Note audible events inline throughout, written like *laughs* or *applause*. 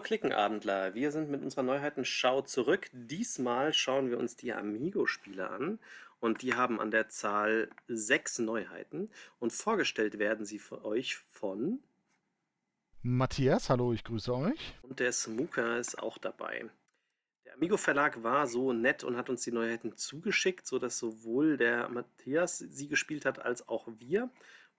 Hallo Klickenabendler, wir sind mit unserer Neuheitenschau zurück. Diesmal schauen wir uns die Amigo-Spiele an und die haben an der Zahl sechs Neuheiten und vorgestellt werden sie für euch von Matthias, hallo, ich grüße euch. und der Smooker ist auch dabei. Der Amigo Verlag war so nett und hat uns die Neuheiten zugeschickt, sodass sowohl der Matthias sie gespielt hat als auch wir,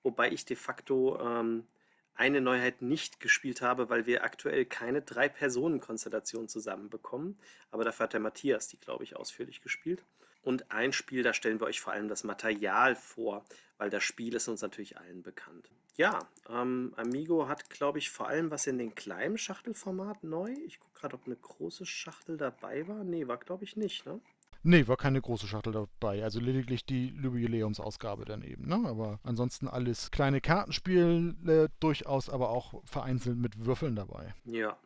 wobei ich de facto ähm, eine Neuheit nicht gespielt habe, weil wir aktuell keine Drei-Personen-Konstellation zusammenbekommen. Aber dafür hat der Matthias die, glaube ich, ausführlich gespielt. Und ein Spiel, da stellen wir euch vor allem das Material vor, weil das Spiel ist uns natürlich allen bekannt. Ja, ähm, Amigo hat, glaube ich, vor allem was in den kleinen Schachtelformat neu. Ich gucke gerade, ob eine große Schachtel dabei war. Nee, war, glaube ich, nicht, ne? Nee, war keine große Schachtel dabei. Also lediglich die Jubiläumsausgabe daneben. Ne? Aber ansonsten alles kleine Kartenspiele, durchaus aber auch vereinzelt mit Würfeln dabei. Ja.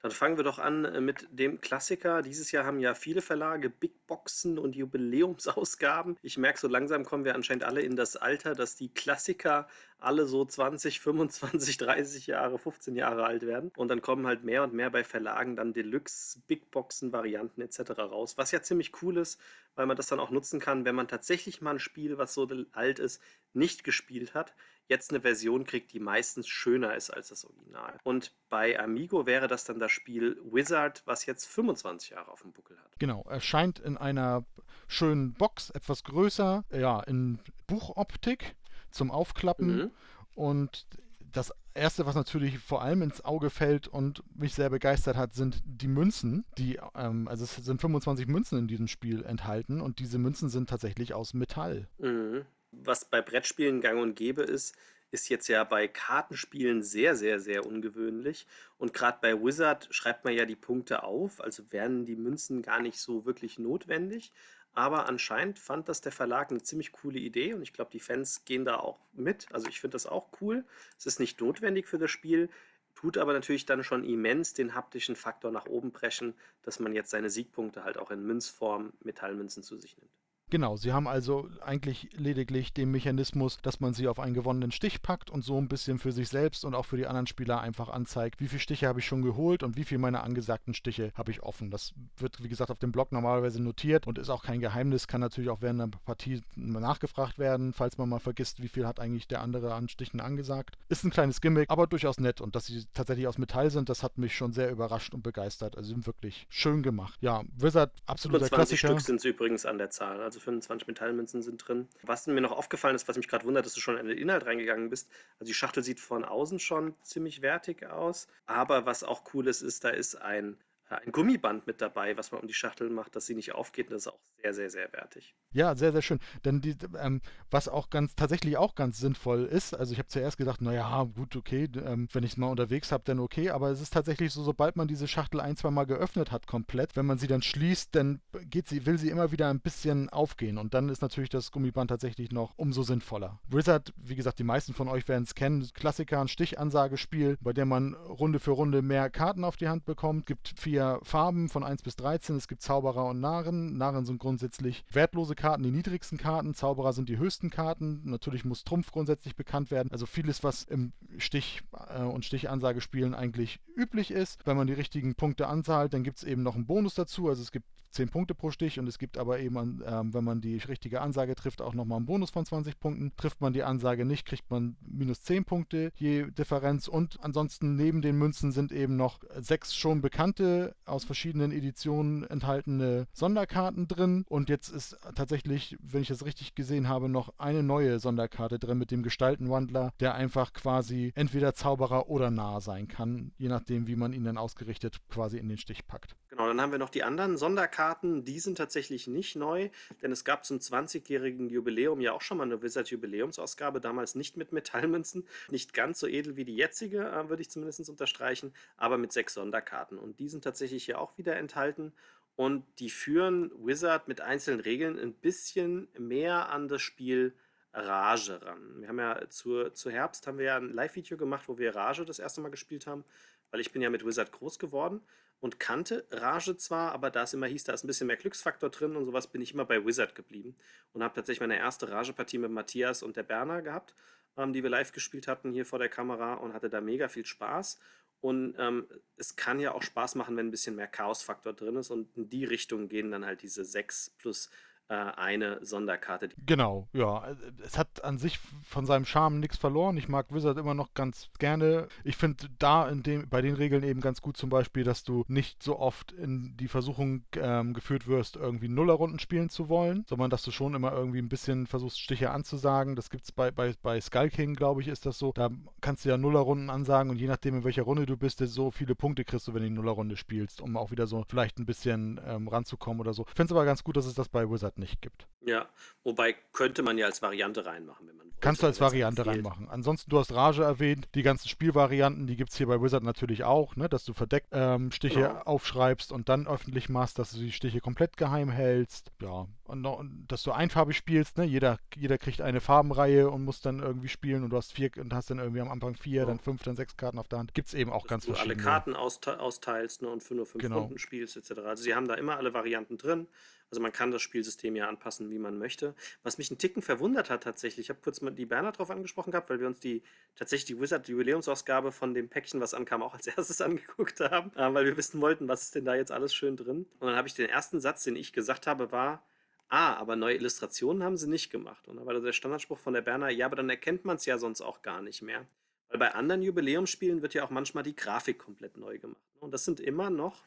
Dann fangen wir doch an äh, mit dem Klassiker. Dieses Jahr haben ja viele Verlage Big Boxen und Jubiläumsausgaben. Ich merke, so langsam kommen wir anscheinend alle in das Alter, dass die Klassiker alle so 20, 25, 30 Jahre, 15 Jahre alt werden. Und dann kommen halt mehr und mehr bei Verlagen dann Deluxe, Big Boxen, Varianten etc. raus. Was ja ziemlich cool ist, weil man das dann auch nutzen kann, wenn man tatsächlich mal ein Spiel, was so alt ist, nicht gespielt hat, jetzt eine Version kriegt, die meistens schöner ist als das Original. Und bei Amigo wäre das dann das Spiel Wizard, was jetzt 25 Jahre auf dem Buckel hat. Genau, erscheint in einer schönen Box, etwas größer, ja, in Buchoptik zum Aufklappen. Mhm. Und das erste, was natürlich vor allem ins Auge fällt und mich sehr begeistert hat, sind die Münzen. Die, ähm, also es sind 25 Münzen in diesem Spiel enthalten und diese Münzen sind tatsächlich aus Metall. Mhm. Was bei Brettspielen gang und gäbe ist, ist jetzt ja bei Kartenspielen sehr, sehr, sehr ungewöhnlich. Und gerade bei Wizard schreibt man ja die Punkte auf, also werden die Münzen gar nicht so wirklich notwendig. Aber anscheinend fand das der Verlag eine ziemlich coole Idee und ich glaube, die Fans gehen da auch mit. Also ich finde das auch cool. Es ist nicht notwendig für das Spiel, tut aber natürlich dann schon immens den haptischen Faktor nach oben brechen, dass man jetzt seine Siegpunkte halt auch in Münzform Metallmünzen zu sich nimmt. Genau, sie haben also eigentlich lediglich den Mechanismus, dass man sie auf einen gewonnenen Stich packt und so ein bisschen für sich selbst und auch für die anderen Spieler einfach anzeigt, wie viele Stiche habe ich schon geholt und wie viele meiner angesagten Stiche habe ich offen. Das wird, wie gesagt, auf dem Blog normalerweise notiert und ist auch kein Geheimnis, kann natürlich auch während einer Partie nachgefragt werden, falls man mal vergisst, wie viel hat eigentlich der andere an Stichen angesagt. Ist ein kleines Gimmick, aber durchaus nett und dass sie tatsächlich aus Metall sind, das hat mich schon sehr überrascht und begeistert. Also sind wirklich schön gemacht. Ja, Wizard, absoluter 20 Klassiker. Stück sind es übrigens an der Zahl, also 25 Metallmünzen sind drin. Was mir noch aufgefallen ist, was mich gerade wundert, dass du schon in den Inhalt reingegangen bist. Also die Schachtel sieht von außen schon ziemlich wertig aus. Aber was auch cool ist, ist, da ist ein ein Gummiband mit dabei, was man um die Schachtel macht, dass sie nicht aufgeht. Und das ist auch sehr, sehr, sehr wertig. Ja, sehr, sehr schön. Denn die, ähm, was auch ganz tatsächlich auch ganz sinnvoll ist, also ich habe zuerst gedacht, naja, gut, okay, ähm, wenn ich es mal unterwegs habe, dann okay, aber es ist tatsächlich so, sobald man diese Schachtel ein, zwei Mal geöffnet hat, komplett, wenn man sie dann schließt, dann geht sie, will sie immer wieder ein bisschen aufgehen. Und dann ist natürlich das Gummiband tatsächlich noch umso sinnvoller. Wizard, wie gesagt, die meisten von euch werden es kennen, Klassiker, ein Stichansage-Spiel, bei dem man Runde für Runde mehr Karten auf die Hand bekommt, gibt vier vier Farben von 1 bis 13. Es gibt Zauberer und Narren. Narren sind grundsätzlich wertlose Karten, die niedrigsten Karten. Zauberer sind die höchsten Karten. Natürlich muss Trumpf grundsätzlich bekannt werden. Also vieles, was im Stich- äh, und Stichansage-Spielen eigentlich üblich ist. Wenn man die richtigen Punkte anzahlt, dann gibt es eben noch einen Bonus dazu. Also es gibt 10 Punkte pro Stich und es gibt aber eben, ähm, wenn man die richtige Ansage trifft, auch nochmal einen Bonus von 20 Punkten. Trifft man die Ansage nicht, kriegt man minus 10 Punkte je Differenz und ansonsten neben den Münzen sind eben noch sechs schon bekannte, aus verschiedenen Editionen enthaltene Sonderkarten drin und jetzt ist tatsächlich, wenn ich das richtig gesehen habe, noch eine neue Sonderkarte drin mit dem Gestaltenwandler, der einfach quasi entweder Zauberer oder Nah sein kann, je nachdem, wie man ihn dann ausgerichtet quasi in den Stich packt. Genau, dann haben wir noch die anderen Sonderkarten. Die sind tatsächlich nicht neu, denn es gab zum 20-jährigen Jubiläum ja auch schon mal eine Wizard-Jubiläumsausgabe, damals nicht mit Metallmünzen. Nicht ganz so edel wie die jetzige, äh, würde ich zumindest unterstreichen, aber mit sechs Sonderkarten. Und die sind tatsächlich hier auch wieder enthalten. Und die führen Wizard mit einzelnen Regeln ein bisschen mehr an das Spiel Rage ran. Wir haben ja zu, zu Herbst haben wir ja ein Live-Video gemacht, wo wir Rage das erste Mal gespielt haben, weil ich bin ja mit Wizard groß geworden und kannte Rage zwar, aber da es immer hieß, da ist ein bisschen mehr Glücksfaktor drin und sowas, bin ich immer bei Wizard geblieben und habe tatsächlich meine erste Rage-Partie mit Matthias und der Berner gehabt, ähm, die wir live gespielt hatten hier vor der Kamera und hatte da mega viel Spaß. Und ähm, es kann ja auch Spaß machen, wenn ein bisschen mehr Chaosfaktor drin ist. Und in die Richtung gehen dann halt diese 6 plus eine Sonderkarte. Genau, ja. Es hat an sich von seinem Charme nichts verloren. Ich mag Wizard immer noch ganz gerne. Ich finde da in dem, bei den Regeln eben ganz gut zum Beispiel, dass du nicht so oft in die Versuchung ähm, geführt wirst, irgendwie Nullerrunden spielen zu wollen, sondern dass du schon immer irgendwie ein bisschen versuchst, Stiche anzusagen. Das gibt es bei, bei, bei Skull King, glaube ich, ist das so. Da kannst du ja Nullerrunden ansagen und je nachdem, in welcher Runde du bist, so viele Punkte kriegst du, wenn du die Nullerrunde spielst, um auch wieder so vielleicht ein bisschen ähm, ranzukommen oder so. Ich finde es aber ganz gut, dass es das bei Wizard nicht gibt. Ja, wobei könnte man ja als Variante reinmachen, wenn man wollte, Kannst du als Variante reinmachen. Ansonsten, du hast Rage erwähnt, die ganzen Spielvarianten, die gibt es hier bei Wizard natürlich auch, ne? dass du verdeckt ähm, Stiche genau. aufschreibst und dann öffentlich machst, dass du die Stiche komplett geheim hältst. Ja, und, und dass du einfarbig spielst, ne? jeder, jeder kriegt eine Farbenreihe und muss dann irgendwie spielen und du hast vier und hast dann irgendwie am Anfang vier, oh. dann fünf, dann sechs Karten auf der Hand. Gibt es eben auch dass ganz du verschiedene. alle Karten austeilst ne? und für nur fünf genau. Runden spielst etc. Also sie haben da immer alle Varianten drin. Also man kann das Spielsystem ja anpassen, wie man möchte. Was mich einen Ticken verwundert hat tatsächlich, ich habe kurz mal die Bernhard drauf angesprochen gehabt, weil wir uns die tatsächlich die Wizard Jubiläumsausgabe von dem Päckchen, was ankam, auch als *laughs* erstes angeguckt haben, äh, weil wir wissen wollten, was ist denn da jetzt alles schön drin. Und dann habe ich den ersten Satz, den ich gesagt habe, war, ah, aber neue Illustrationen haben sie nicht gemacht. Und dann war der Standardspruch von der Berner, ja, aber dann erkennt man es ja sonst auch gar nicht mehr. Weil bei anderen Jubiläumsspielen wird ja auch manchmal die Grafik komplett neu gemacht. Und das sind immer noch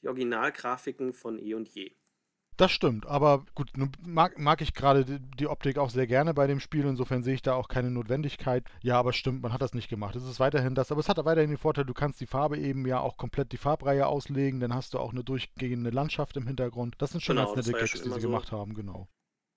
die Originalgrafiken von eh und je. Das stimmt, aber gut, nun mag, mag ich gerade die, die, Optik auch sehr gerne bei dem Spiel, insofern sehe ich da auch keine Notwendigkeit. Ja, aber stimmt, man hat das nicht gemacht. Es ist weiterhin das, aber es hat weiterhin den Vorteil, du kannst die Farbe eben ja auch komplett die Farbreihe auslegen, dann hast du auch eine durchgehende Landschaft im Hintergrund. Das sind schon genau, ganz nette Gags, ja die sie so gemacht haben, genau.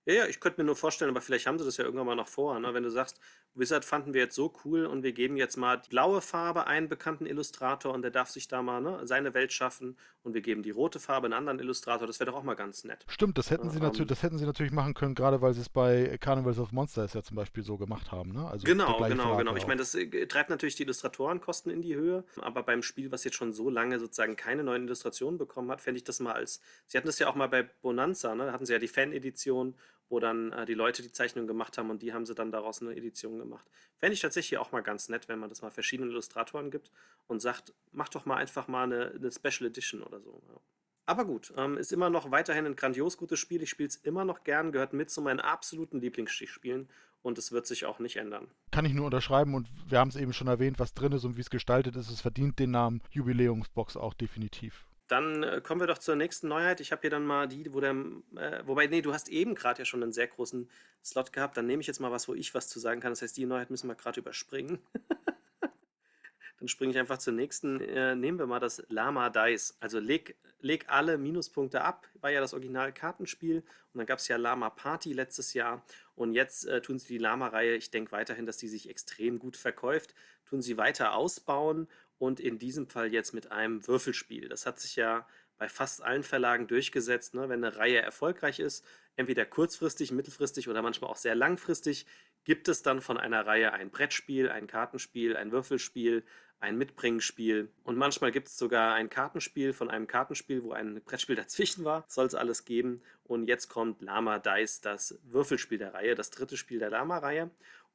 Ja, ja, ich könnte mir nur vorstellen, aber vielleicht haben sie das ja irgendwann mal noch vor, ne? wenn du sagst, Wizard fanden wir jetzt so cool und wir geben jetzt mal die blaue Farbe einen bekannten Illustrator und der darf sich da mal ne, seine Welt schaffen und wir geben die rote Farbe einen anderen Illustrator, das wäre doch auch mal ganz nett. Stimmt, das hätten, sie ähm, natürlich, das hätten sie natürlich machen können, gerade weil sie es bei Carnivals of Monsters ja zum Beispiel so gemacht haben. Ne? Also genau, genau, Farbe genau. Auch. Ich meine, das äh, treibt natürlich die Illustratorenkosten in die Höhe, aber beim Spiel, was jetzt schon so lange sozusagen keine neuen Illustrationen bekommen hat, fände ich das mal als, sie hatten das ja auch mal bei Bonanza, ne? da hatten sie ja die Fan-Edition wo dann äh, die Leute die Zeichnung gemacht haben und die haben sie dann daraus eine Edition gemacht. Fände ich tatsächlich auch mal ganz nett, wenn man das mal verschiedenen Illustratoren gibt und sagt, mach doch mal einfach mal eine, eine Special Edition oder so. Ja. Aber gut, ähm, ist immer noch weiterhin ein grandios gutes Spiel. Ich spiele es immer noch gern, gehört mit zu meinen absoluten Lieblingsstichspielen und es wird sich auch nicht ändern. Kann ich nur unterschreiben und wir haben es eben schon erwähnt, was drin ist und wie es gestaltet ist. Es verdient den Namen Jubiläumsbox auch definitiv. Dann äh, kommen wir doch zur nächsten Neuheit. Ich habe hier dann mal die, wo der, äh, wobei, nee, du hast eben gerade ja schon einen sehr großen Slot gehabt. Dann nehme ich jetzt mal was, wo ich was zu sagen kann. Das heißt, die Neuheit müssen wir gerade überspringen. *laughs* dann springe ich einfach zur nächsten. Äh, nehmen wir mal das Lama Dice. Also leg, leg alle Minuspunkte ab. War ja das Original-Kartenspiel. Und dann gab es ja Lama Party letztes Jahr. Und jetzt äh, tun sie die Lama-Reihe. Ich denke weiterhin, dass die sich extrem gut verkauft. Tun sie weiter ausbauen und in diesem Fall jetzt mit einem Würfelspiel. Das hat sich ja bei fast allen Verlagen durchgesetzt, ne? wenn eine Reihe erfolgreich ist, entweder kurzfristig, mittelfristig oder manchmal auch sehr langfristig, gibt es dann von einer Reihe ein Brettspiel, ein Kartenspiel, ein Würfelspiel, ein Mitbringspiel und manchmal gibt es sogar ein Kartenspiel von einem Kartenspiel, wo ein Brettspiel dazwischen war. Soll es alles geben. Und jetzt kommt Lama Dice, das Würfelspiel der Reihe, das dritte Spiel der Lama-Reihe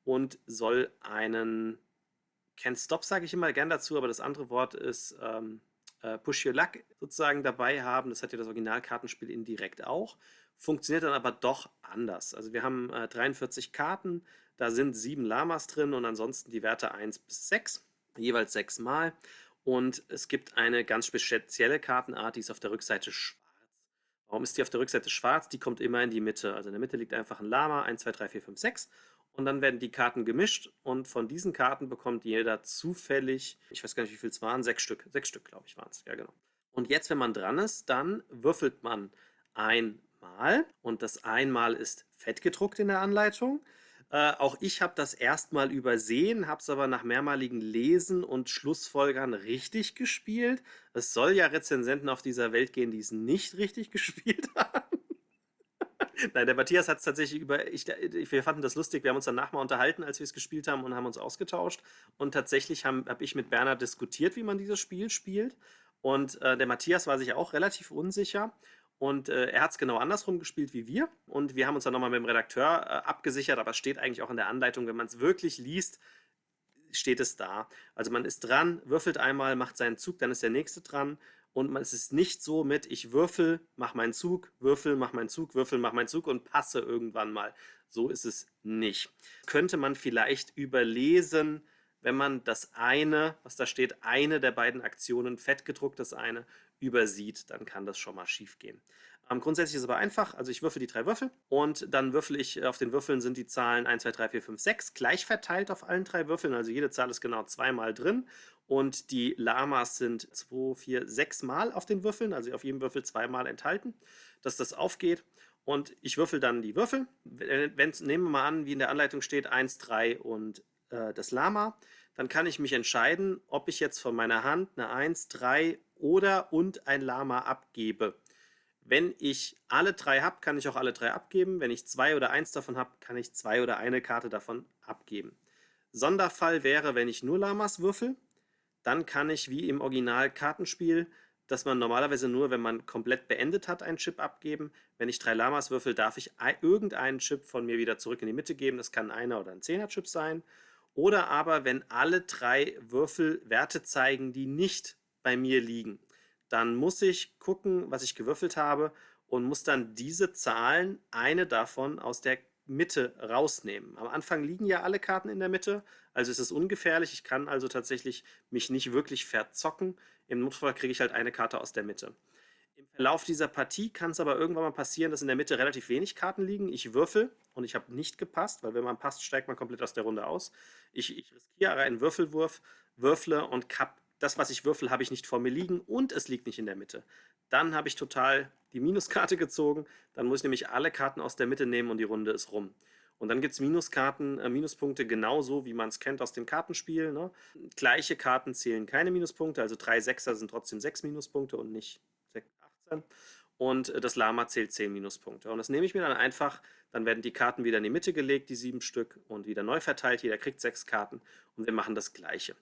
und soll einen Can't Stop sage ich immer gern dazu, aber das andere Wort ist ähm, äh, Push Your Luck sozusagen dabei haben. Das hat ja das Originalkartenspiel indirekt auch. Funktioniert dann aber doch anders. Also wir haben äh, 43 Karten, da sind sieben Lamas drin und ansonsten die Werte 1 bis 6, jeweils sechs Mal. Und es gibt eine ganz spezielle Kartenart, die ist auf der Rückseite schwarz. Warum ist die auf der Rückseite schwarz? Die kommt immer in die Mitte. Also in der Mitte liegt einfach ein Lama, 1, 2, 3, 4, 5, 6 und dann werden die Karten gemischt und von diesen Karten bekommt jeder zufällig, ich weiß gar nicht, wie viel es waren, sechs Stück. Sechs Stück, glaube ich, waren es. Ja, genau. Und jetzt, wenn man dran ist, dann würfelt man einmal und das einmal ist fett gedruckt in der Anleitung. Äh, auch ich habe das erstmal übersehen, habe es aber nach mehrmaligen Lesen und Schlussfolgern richtig gespielt. Es soll ja Rezensenten auf dieser Welt gehen, die es nicht richtig *laughs* gespielt haben. Nein, der Matthias hat es tatsächlich über. Ich, wir fanden das lustig. Wir haben uns danach mal unterhalten, als wir es gespielt haben und haben uns ausgetauscht. Und tatsächlich habe hab ich mit Bernhard diskutiert, wie man dieses Spiel spielt. Und äh, der Matthias war sich auch relativ unsicher. Und äh, er hat es genau andersrum gespielt wie wir. Und wir haben uns dann nochmal mit dem Redakteur äh, abgesichert, aber es steht eigentlich auch in der Anleitung, wenn man es wirklich liest, steht es da. Also man ist dran, würfelt einmal, macht seinen Zug, dann ist der nächste dran. Und man, es ist nicht so mit, ich würfel, mach meinen Zug, würfel, mach meinen Zug, würfel, mach meinen Zug und passe irgendwann mal. So ist es nicht. Könnte man vielleicht überlesen, wenn man das eine, was da steht, eine der beiden Aktionen, fett gedruckt das eine, übersieht, dann kann das schon mal schief gehen. Ähm, grundsätzlich ist es aber einfach. Also ich würfel die drei Würfel und dann würfel ich, äh, auf den Würfeln sind die Zahlen 1, 2, 3, 4, 5, 6 gleich verteilt auf allen drei Würfeln. Also jede Zahl ist genau zweimal drin und die Lamas sind 2, 4, 6 Mal auf den Würfeln, also auf jedem Würfel zweimal enthalten, dass das aufgeht. Und ich würfel dann die Würfel. Wenn, nehmen wir mal an, wie in der Anleitung steht, 1, 3 und äh, das Lama, dann kann ich mich entscheiden, ob ich jetzt von meiner Hand eine 1, 3 oder und ein Lama abgebe. Wenn ich alle drei habe, kann ich auch alle drei abgeben. Wenn ich zwei oder eins davon habe, kann ich zwei oder eine Karte davon abgeben. Sonderfall wäre, wenn ich nur Lamas würfel, dann kann ich wie im Original-Kartenspiel, dass man normalerweise nur, wenn man komplett beendet hat, einen Chip abgeben. Wenn ich drei Lamas würfel, darf ich irgendeinen Chip von mir wieder zurück in die Mitte geben. Das kann einer oder ein Zehner-Chip sein. Oder aber, wenn alle drei Würfel Werte zeigen, die nicht bei mir liegen dann muss ich gucken, was ich gewürfelt habe und muss dann diese Zahlen, eine davon aus der Mitte rausnehmen. Am Anfang liegen ja alle Karten in der Mitte, also ist es ungefährlich. Ich kann also tatsächlich mich nicht wirklich verzocken. Im Notfall kriege ich halt eine Karte aus der Mitte. Im Verlauf dieser Partie kann es aber irgendwann mal passieren, dass in der Mitte relativ wenig Karten liegen. Ich würfel und ich habe nicht gepasst, weil wenn man passt, steigt man komplett aus der Runde aus. Ich, ich riskiere einen Würfelwurf, würfle und kapp das, was ich würfel, habe ich nicht vor mir liegen und es liegt nicht in der Mitte. Dann habe ich total die Minuskarte gezogen. Dann muss ich nämlich alle Karten aus der Mitte nehmen und die Runde ist rum. Und dann gibt es Minuskarten, äh, Minuspunkte genauso, wie man es kennt aus dem Kartenspiel. Ne? Gleiche Karten zählen keine Minuspunkte, also drei Sechser sind trotzdem sechs Minuspunkte und nicht 18. Und äh, das Lama zählt zehn Minuspunkte. Und das nehme ich mir dann einfach, dann werden die Karten wieder in die Mitte gelegt, die sieben Stück, und wieder neu verteilt. Jeder kriegt sechs Karten und wir machen das Gleiche.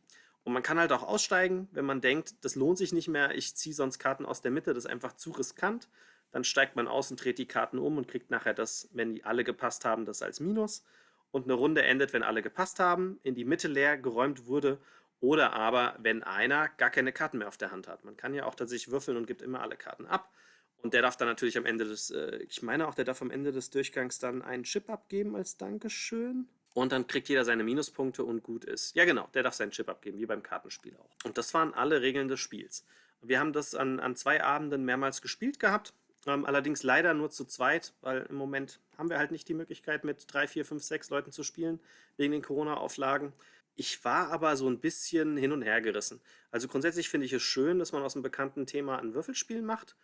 Und man kann halt auch aussteigen, wenn man denkt, das lohnt sich nicht mehr, ich ziehe sonst Karten aus der Mitte, das ist einfach zu riskant. Dann steigt man aus und dreht die Karten um und kriegt nachher das, wenn die alle gepasst haben, das als Minus. Und eine Runde endet, wenn alle gepasst haben, in die Mitte leer geräumt wurde. Oder aber, wenn einer gar keine Karten mehr auf der Hand hat. Man kann ja auch tatsächlich würfeln und gibt immer alle Karten ab. Und der darf dann natürlich am Ende des, äh, ich meine auch, der darf am Ende des Durchgangs dann einen Chip abgeben als Dankeschön. Und dann kriegt jeder seine Minuspunkte und gut ist. Ja, genau, der darf seinen Chip abgeben, wie beim Kartenspiel auch. Und das waren alle Regeln des Spiels. Wir haben das an, an zwei Abenden mehrmals gespielt gehabt. Ähm, allerdings leider nur zu zweit, weil im Moment haben wir halt nicht die Möglichkeit, mit drei, vier, fünf, sechs Leuten zu spielen, wegen den Corona-Auflagen. Ich war aber so ein bisschen hin und her gerissen. Also grundsätzlich finde ich es schön, dass man aus einem bekannten Thema ein Würfelspiel macht.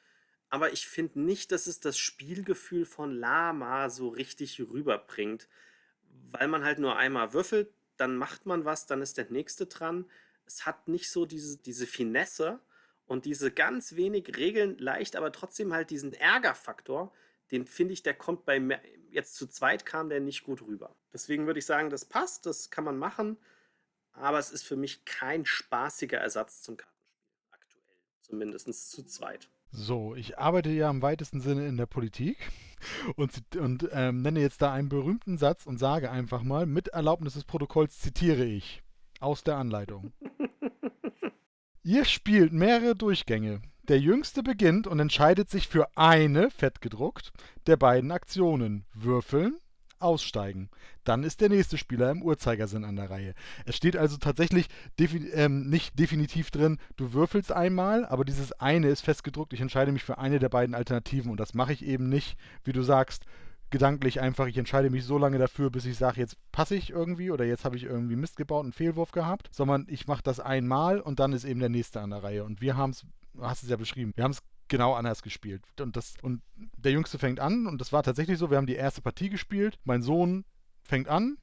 Aber ich finde nicht, dass es das Spielgefühl von Lama so richtig rüberbringt weil man halt nur einmal würfelt, dann macht man was, dann ist der nächste dran. Es hat nicht so diese, diese Finesse und diese ganz wenig Regeln leicht, aber trotzdem halt diesen Ärgerfaktor, den finde ich, der kommt bei mehr, jetzt zu zweit kam der nicht gut rüber. Deswegen würde ich sagen, das passt, das kann man machen, aber es ist für mich kein spaßiger Ersatz zum Kartenspiel. Aktuell, zumindest zu zweit. So, ich arbeite ja im weitesten Sinne in der Politik und, und ähm, nenne jetzt da einen berühmten Satz und sage einfach mal, mit Erlaubnis des Protokolls zitiere ich aus der Anleitung. *laughs* Ihr spielt mehrere Durchgänge. Der jüngste beginnt und entscheidet sich für eine, fett gedruckt, der beiden Aktionen. Würfeln, aussteigen. Dann ist der nächste Spieler im Uhrzeigersinn an der Reihe. Es steht also tatsächlich defi ähm, nicht definitiv drin, du würfelst einmal, aber dieses eine ist festgedruckt. Ich entscheide mich für eine der beiden Alternativen und das mache ich eben nicht, wie du sagst, gedanklich einfach, ich entscheide mich so lange dafür, bis ich sage, jetzt passe ich irgendwie oder jetzt habe ich irgendwie Mist gebaut, einen Fehlwurf gehabt, sondern ich mache das einmal und dann ist eben der nächste an der Reihe. Und wir haben es, du hast es ja beschrieben, wir haben es genau anders gespielt. Und, das, und der Jüngste fängt an, und das war tatsächlich so, wir haben die erste Partie gespielt. Mein Sohn fängt an,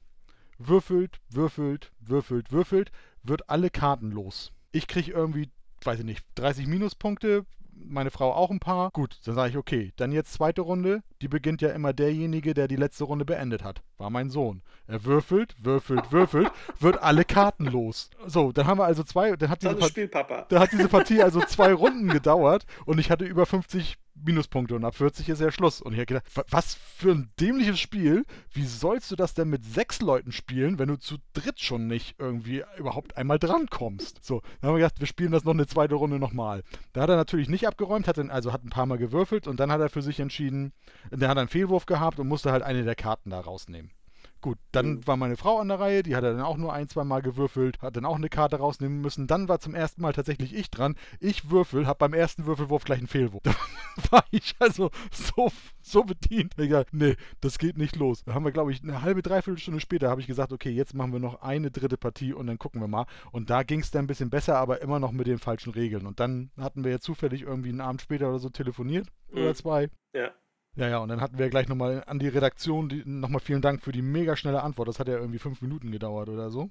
würfelt, würfelt, würfelt, würfelt, wird alle Karten los. Ich kriege irgendwie, weiß ich nicht, 30 Minuspunkte, meine Frau auch ein paar. Gut, dann sage ich, okay, dann jetzt zweite Runde. Die beginnt ja immer derjenige, der die letzte Runde beendet hat. War mein Sohn. Er würfelt, würfelt, würfelt, *laughs* wird alle Karten los. So, dann haben wir also zwei, dann hat diese, Part Spiel, Papa. dann hat diese Partie also zwei Runden gedauert und ich hatte über 50 Minuspunkte und ab 40 ist ja Schluss. Und ich habe gedacht, was für ein dämliches Spiel. Wie sollst du das denn mit sechs Leuten spielen, wenn du zu dritt schon nicht irgendwie überhaupt einmal drankommst? So, dann haben wir gedacht, wir spielen das noch eine zweite Runde nochmal. Da hat er natürlich nicht abgeräumt, hat dann, also hat ein paar Mal gewürfelt und dann hat er für sich entschieden, der hat einen Fehlwurf gehabt und musste halt eine der Karten da rausnehmen. Gut, dann mhm. war meine Frau an der Reihe, die hat dann auch nur ein, zwei Mal gewürfelt, hat dann auch eine Karte rausnehmen müssen. Dann war zum ersten Mal tatsächlich ich dran. Ich würfel, hab beim ersten Würfelwurf gleich einen Fehlwurf. *laughs* Da war ich also so, so bedient. Egal, nee, das geht nicht los. Da haben wir, glaube ich, eine halbe, dreiviertel Stunde später habe ich gesagt, okay, jetzt machen wir noch eine dritte Partie und dann gucken wir mal. Und da ging es dann ein bisschen besser, aber immer noch mit den falschen Regeln. Und dann hatten wir ja zufällig irgendwie einen Abend später oder so telefoniert mhm. oder zwei. Ja. Ja, ja, und dann hatten wir gleich nochmal an die Redaktion nochmal vielen Dank für die mega schnelle Antwort. Das hat ja irgendwie fünf Minuten gedauert oder so.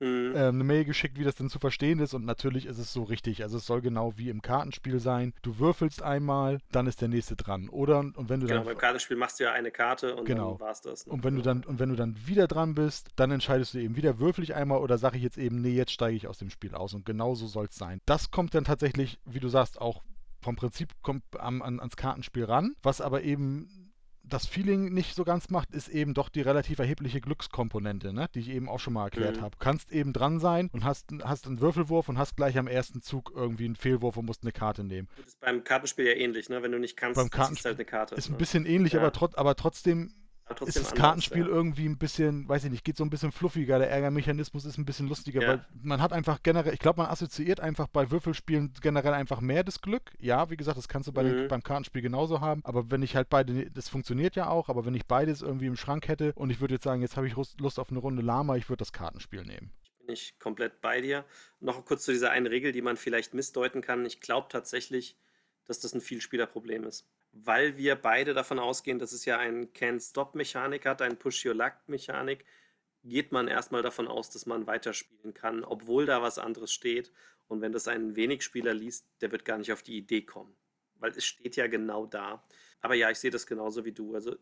Mhm. Ähm, eine Mail geschickt, wie das denn zu verstehen ist. Und natürlich ist es so richtig. Also es soll genau wie im Kartenspiel sein. Du würfelst einmal, dann ist der nächste dran. Oder und wenn du genau, dann. beim Kartenspiel machst du ja eine Karte und genau. dann war's das. Ne? Und wenn du dann, und wenn du dann wieder dran bist, dann entscheidest du eben wieder, würfel ich einmal oder sage ich jetzt eben, nee, jetzt steige ich aus dem Spiel aus. Und genau so soll es sein. Das kommt dann tatsächlich, wie du sagst, auch vom Prinzip kommt am, an, ans Kartenspiel ran, was aber eben das Feeling nicht so ganz macht, ist eben doch die relativ erhebliche Glückskomponente, ne? die ich eben auch schon mal erklärt mhm. habe. Kannst eben dran sein und hast, hast einen Würfelwurf und hast gleich am ersten Zug irgendwie einen Fehlwurf und musst eine Karte nehmen. Das ist beim Kartenspiel ja ähnlich, ne? wenn du nicht kannst, beim Kartenspiel halt eine Karte. Ist ne? ein bisschen ähnlich, ja. aber, trot aber trotzdem ist das Kartenspiel ja. irgendwie ein bisschen, weiß ich nicht, geht so ein bisschen fluffiger. Der Ärgermechanismus ist ein bisschen lustiger, ja. weil man hat einfach generell, ich glaube, man assoziiert einfach bei Würfelspielen generell einfach mehr das Glück. Ja, wie gesagt, das kannst du bei mhm. den, beim Kartenspiel genauso haben. Aber wenn ich halt beide, das funktioniert ja auch, aber wenn ich beides irgendwie im Schrank hätte und ich würde jetzt sagen, jetzt habe ich Lust auf eine Runde Lama, ich würde das Kartenspiel nehmen. Ich bin ich komplett bei dir. Noch kurz zu dieser einen Regel, die man vielleicht missdeuten kann. Ich glaube tatsächlich, dass das ein Vielspielerproblem ist weil wir beide davon ausgehen, dass es ja ein Can-Stop-Mechanik hat, ein Push-Your-Luck-Mechanik, geht man erstmal davon aus, dass man weiterspielen kann, obwohl da was anderes steht. Und wenn das ein Wenigspieler liest, der wird gar nicht auf die Idee kommen, weil es steht ja genau da. Aber ja, ich sehe das genauso wie du. Also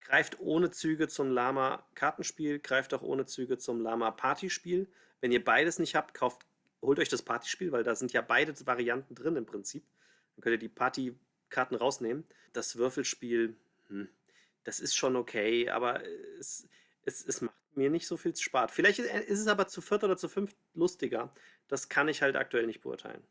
greift ohne Züge zum Lama Kartenspiel, greift auch ohne Züge zum Lama Partyspiel. Wenn ihr beides nicht habt, kauft, holt euch das Partyspiel, weil da sind ja beide Varianten drin im Prinzip. Dann könnt ihr die Party Karten rausnehmen. Das Würfelspiel, hm, das ist schon okay, aber es, es, es macht mir nicht so viel Spaß. Vielleicht ist es aber zu viert oder zu fünft lustiger. Das kann ich halt aktuell nicht beurteilen.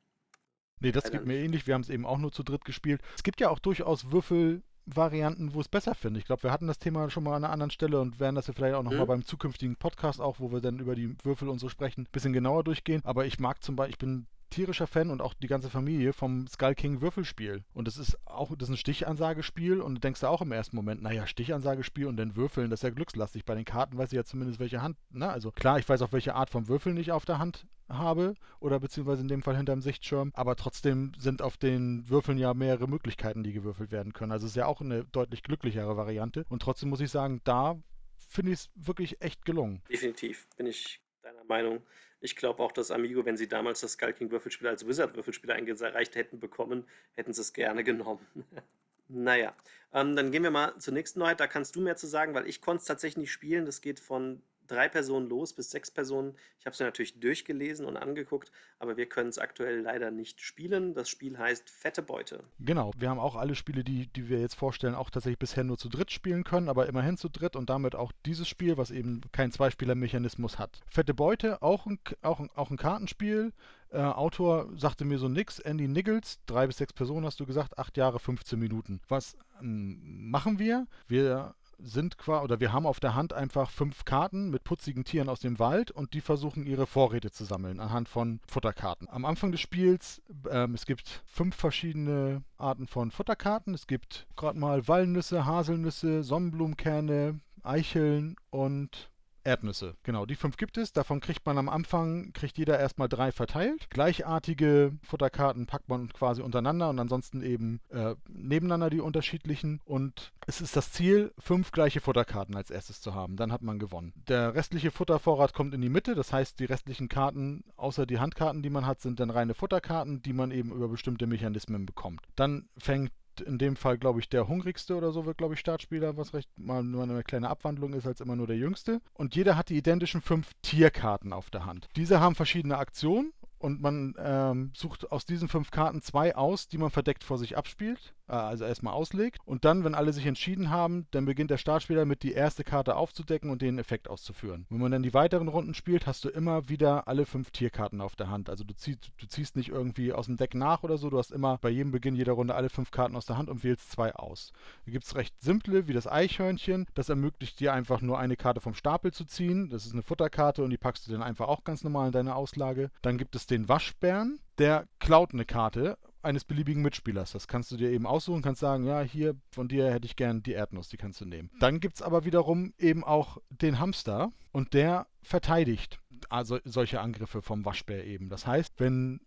Nee, das geht mir ähnlich. Wir haben es eben auch nur zu dritt gespielt. Es gibt ja auch durchaus Würfelvarianten, wo es besser finde. Ich glaube, wir hatten das Thema schon mal an einer anderen Stelle und werden das ja vielleicht auch nochmal mhm. beim zukünftigen Podcast auch, wo wir dann über die Würfel und so sprechen, ein bisschen genauer durchgehen. Aber ich mag zum Beispiel, ich bin tierischer Fan und auch die ganze Familie vom Skull King Würfelspiel. Und das ist auch, das ist ein Stichansagespiel und du denkst da auch im ersten Moment, naja, Stichansagespiel und dann Würfeln, das ist ja glückslastig. Bei den Karten weiß ich ja zumindest welche Hand, ne? Also klar, ich weiß auch, welche Art von Würfeln ich auf der Hand habe oder beziehungsweise in dem Fall hinterm Sichtschirm, aber trotzdem sind auf den Würfeln ja mehrere Möglichkeiten, die gewürfelt werden können. Also es ist ja auch eine deutlich glücklichere Variante und trotzdem muss ich sagen, da finde ich es wirklich echt gelungen. Definitiv, bin ich deiner Meinung. Ich glaube auch, dass Amigo, wenn sie damals das Skull King Würfelspiel als Wizard-Würfelspiel eingereicht hätten bekommen, hätten sie es gerne genommen. *laughs* naja, ähm, dann gehen wir mal zur nächsten Neuheit. Da kannst du mehr zu sagen, weil ich konnte es tatsächlich nicht spielen. Das geht von drei Personen los bis sechs Personen. Ich habe es natürlich durchgelesen und angeguckt, aber wir können es aktuell leider nicht spielen. Das Spiel heißt Fette Beute. Genau, wir haben auch alle Spiele, die, die wir jetzt vorstellen, auch tatsächlich bisher nur zu dritt spielen können, aber immerhin zu dritt und damit auch dieses Spiel, was eben keinen Zweispieler-Mechanismus hat. Fette Beute, auch ein, auch ein, auch ein Kartenspiel. Äh, Autor sagte mir so nix, Andy Niggles, drei bis sechs Personen hast du gesagt, acht Jahre, 15 Minuten. Was ähm, machen wir? Wir sind quasi, oder wir haben auf der Hand einfach fünf Karten mit putzigen Tieren aus dem Wald und die versuchen ihre Vorräte zu sammeln anhand von Futterkarten. Am Anfang des Spiels, ähm, es gibt fünf verschiedene Arten von Futterkarten. Es gibt gerade mal Walnüsse, Haselnüsse, Sonnenblumenkerne, Eicheln und Erdnüsse. Genau, die fünf gibt es. Davon kriegt man am Anfang, kriegt jeder erstmal drei verteilt. Gleichartige Futterkarten packt man quasi untereinander und ansonsten eben äh, nebeneinander die unterschiedlichen. Und es ist das Ziel, fünf gleiche Futterkarten als erstes zu haben. Dann hat man gewonnen. Der restliche Futtervorrat kommt in die Mitte. Das heißt, die restlichen Karten, außer die Handkarten, die man hat, sind dann reine Futterkarten, die man eben über bestimmte Mechanismen bekommt. Dann fängt in dem Fall, glaube ich, der hungrigste oder so wird, glaube ich, Startspieler, was recht mal nur eine kleine Abwandlung ist als immer nur der jüngste. Und jeder hat die identischen fünf Tierkarten auf der Hand. Diese haben verschiedene Aktionen und man ähm, sucht aus diesen fünf Karten zwei aus, die man verdeckt vor sich abspielt, äh, also erstmal auslegt. Und dann, wenn alle sich entschieden haben, dann beginnt der Startspieler mit die erste Karte aufzudecken und den Effekt auszuführen. Wenn man dann die weiteren Runden spielt, hast du immer wieder alle fünf Tierkarten auf der Hand. Also du, zieh, du ziehst nicht irgendwie aus dem Deck nach oder so, du hast immer bei jedem Beginn jeder Runde alle fünf Karten aus der Hand und wählst zwei aus. Da gibt es recht simple, wie das Eichhörnchen. Das ermöglicht dir einfach nur eine Karte vom Stapel zu ziehen. Das ist eine Futterkarte und die packst du dann einfach auch ganz normal in deine Auslage. Dann gibt es den Waschbären, der klaut eine Karte eines beliebigen Mitspielers. Das kannst du dir eben aussuchen, kannst sagen, ja, hier von dir hätte ich gern die Erdnuss, die kannst du nehmen. Dann gibt es aber wiederum eben auch den Hamster und der verteidigt also solche Angriffe vom Waschbär eben. Das heißt, wenn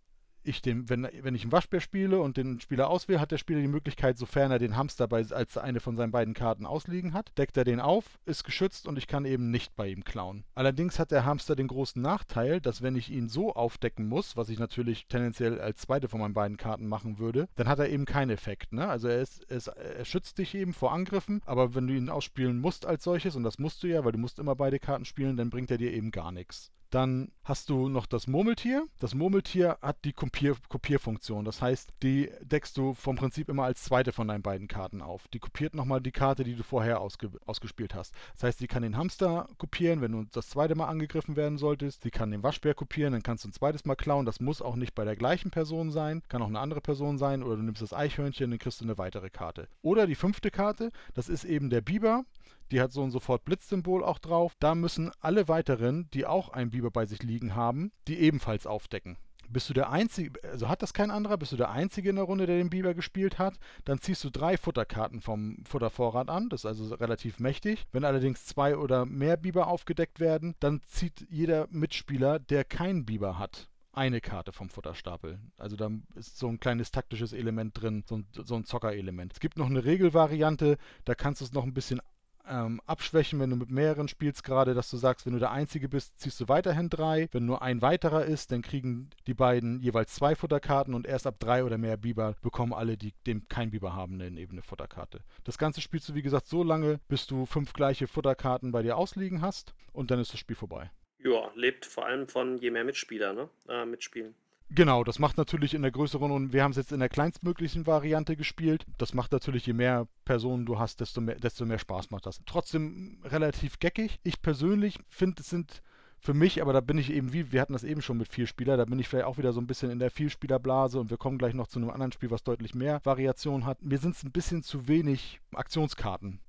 ich den, wenn, wenn ich einen Waschbär spiele und den Spieler auswähle, hat der Spieler die Möglichkeit, sofern er den Hamster bei, als eine von seinen beiden Karten ausliegen hat, deckt er den auf, ist geschützt und ich kann eben nicht bei ihm klauen. Allerdings hat der Hamster den großen Nachteil, dass wenn ich ihn so aufdecken muss, was ich natürlich tendenziell als zweite von meinen beiden Karten machen würde, dann hat er eben keinen Effekt. Ne? Also er, ist, er, ist, er schützt dich eben vor Angriffen, aber wenn du ihn ausspielen musst als solches, und das musst du ja, weil du musst immer beide Karten spielen, dann bringt er dir eben gar nichts. Dann hast du noch das Murmeltier. Das Murmeltier hat die Kopier Kopierfunktion. Das heißt, die deckst du vom Prinzip immer als zweite von deinen beiden Karten auf. Die kopiert nochmal die Karte, die du vorher ausge ausgespielt hast. Das heißt, die kann den Hamster kopieren, wenn du das zweite Mal angegriffen werden solltest. Die kann den Waschbär kopieren, dann kannst du ein zweites Mal klauen. Das muss auch nicht bei der gleichen Person sein. Kann auch eine andere Person sein. Oder du nimmst das Eichhörnchen, dann kriegst du eine weitere Karte. Oder die fünfte Karte, das ist eben der Biber. Die hat so ein sofort Blitzsymbol auch drauf. Da müssen alle weiteren, die auch ein Biber bei sich liegen haben, die ebenfalls aufdecken. Bist du der Einzige, also hat das kein anderer, bist du der Einzige in der Runde, der den Biber gespielt hat, dann ziehst du drei Futterkarten vom Futtervorrat an, das ist also relativ mächtig. Wenn allerdings zwei oder mehr Biber aufgedeckt werden, dann zieht jeder Mitspieler, der keinen Biber hat, eine Karte vom Futterstapel. Also da ist so ein kleines taktisches Element drin, so ein, so ein Zockerelement. Es gibt noch eine Regelvariante, da kannst du es noch ein bisschen ähm, abschwächen, wenn du mit mehreren spielst, gerade, dass du sagst, wenn du der Einzige bist, ziehst du weiterhin drei. Wenn nur ein weiterer ist, dann kriegen die beiden jeweils zwei Futterkarten und erst ab drei oder mehr Biber bekommen alle, die dem kein Biber haben, eine ebene Futterkarte. Das Ganze spielst du, wie gesagt, so lange, bis du fünf gleiche Futterkarten bei dir ausliegen hast und dann ist das Spiel vorbei. Ja, lebt vor allem von je mehr Mitspieler, ne? Äh, mitspielen. Genau, das macht natürlich in der größeren und wir haben es jetzt in der kleinstmöglichen Variante gespielt. Das macht natürlich, je mehr Personen du hast, desto mehr, desto mehr Spaß macht das. Trotzdem relativ geckig. Ich persönlich finde, es sind für mich, aber da bin ich eben wie, wir hatten das eben schon mit Vielspieler, da bin ich vielleicht auch wieder so ein bisschen in der Vielspielerblase und wir kommen gleich noch zu einem anderen Spiel, was deutlich mehr Variation hat. Mir sind es ein bisschen zu wenig Aktionskarten.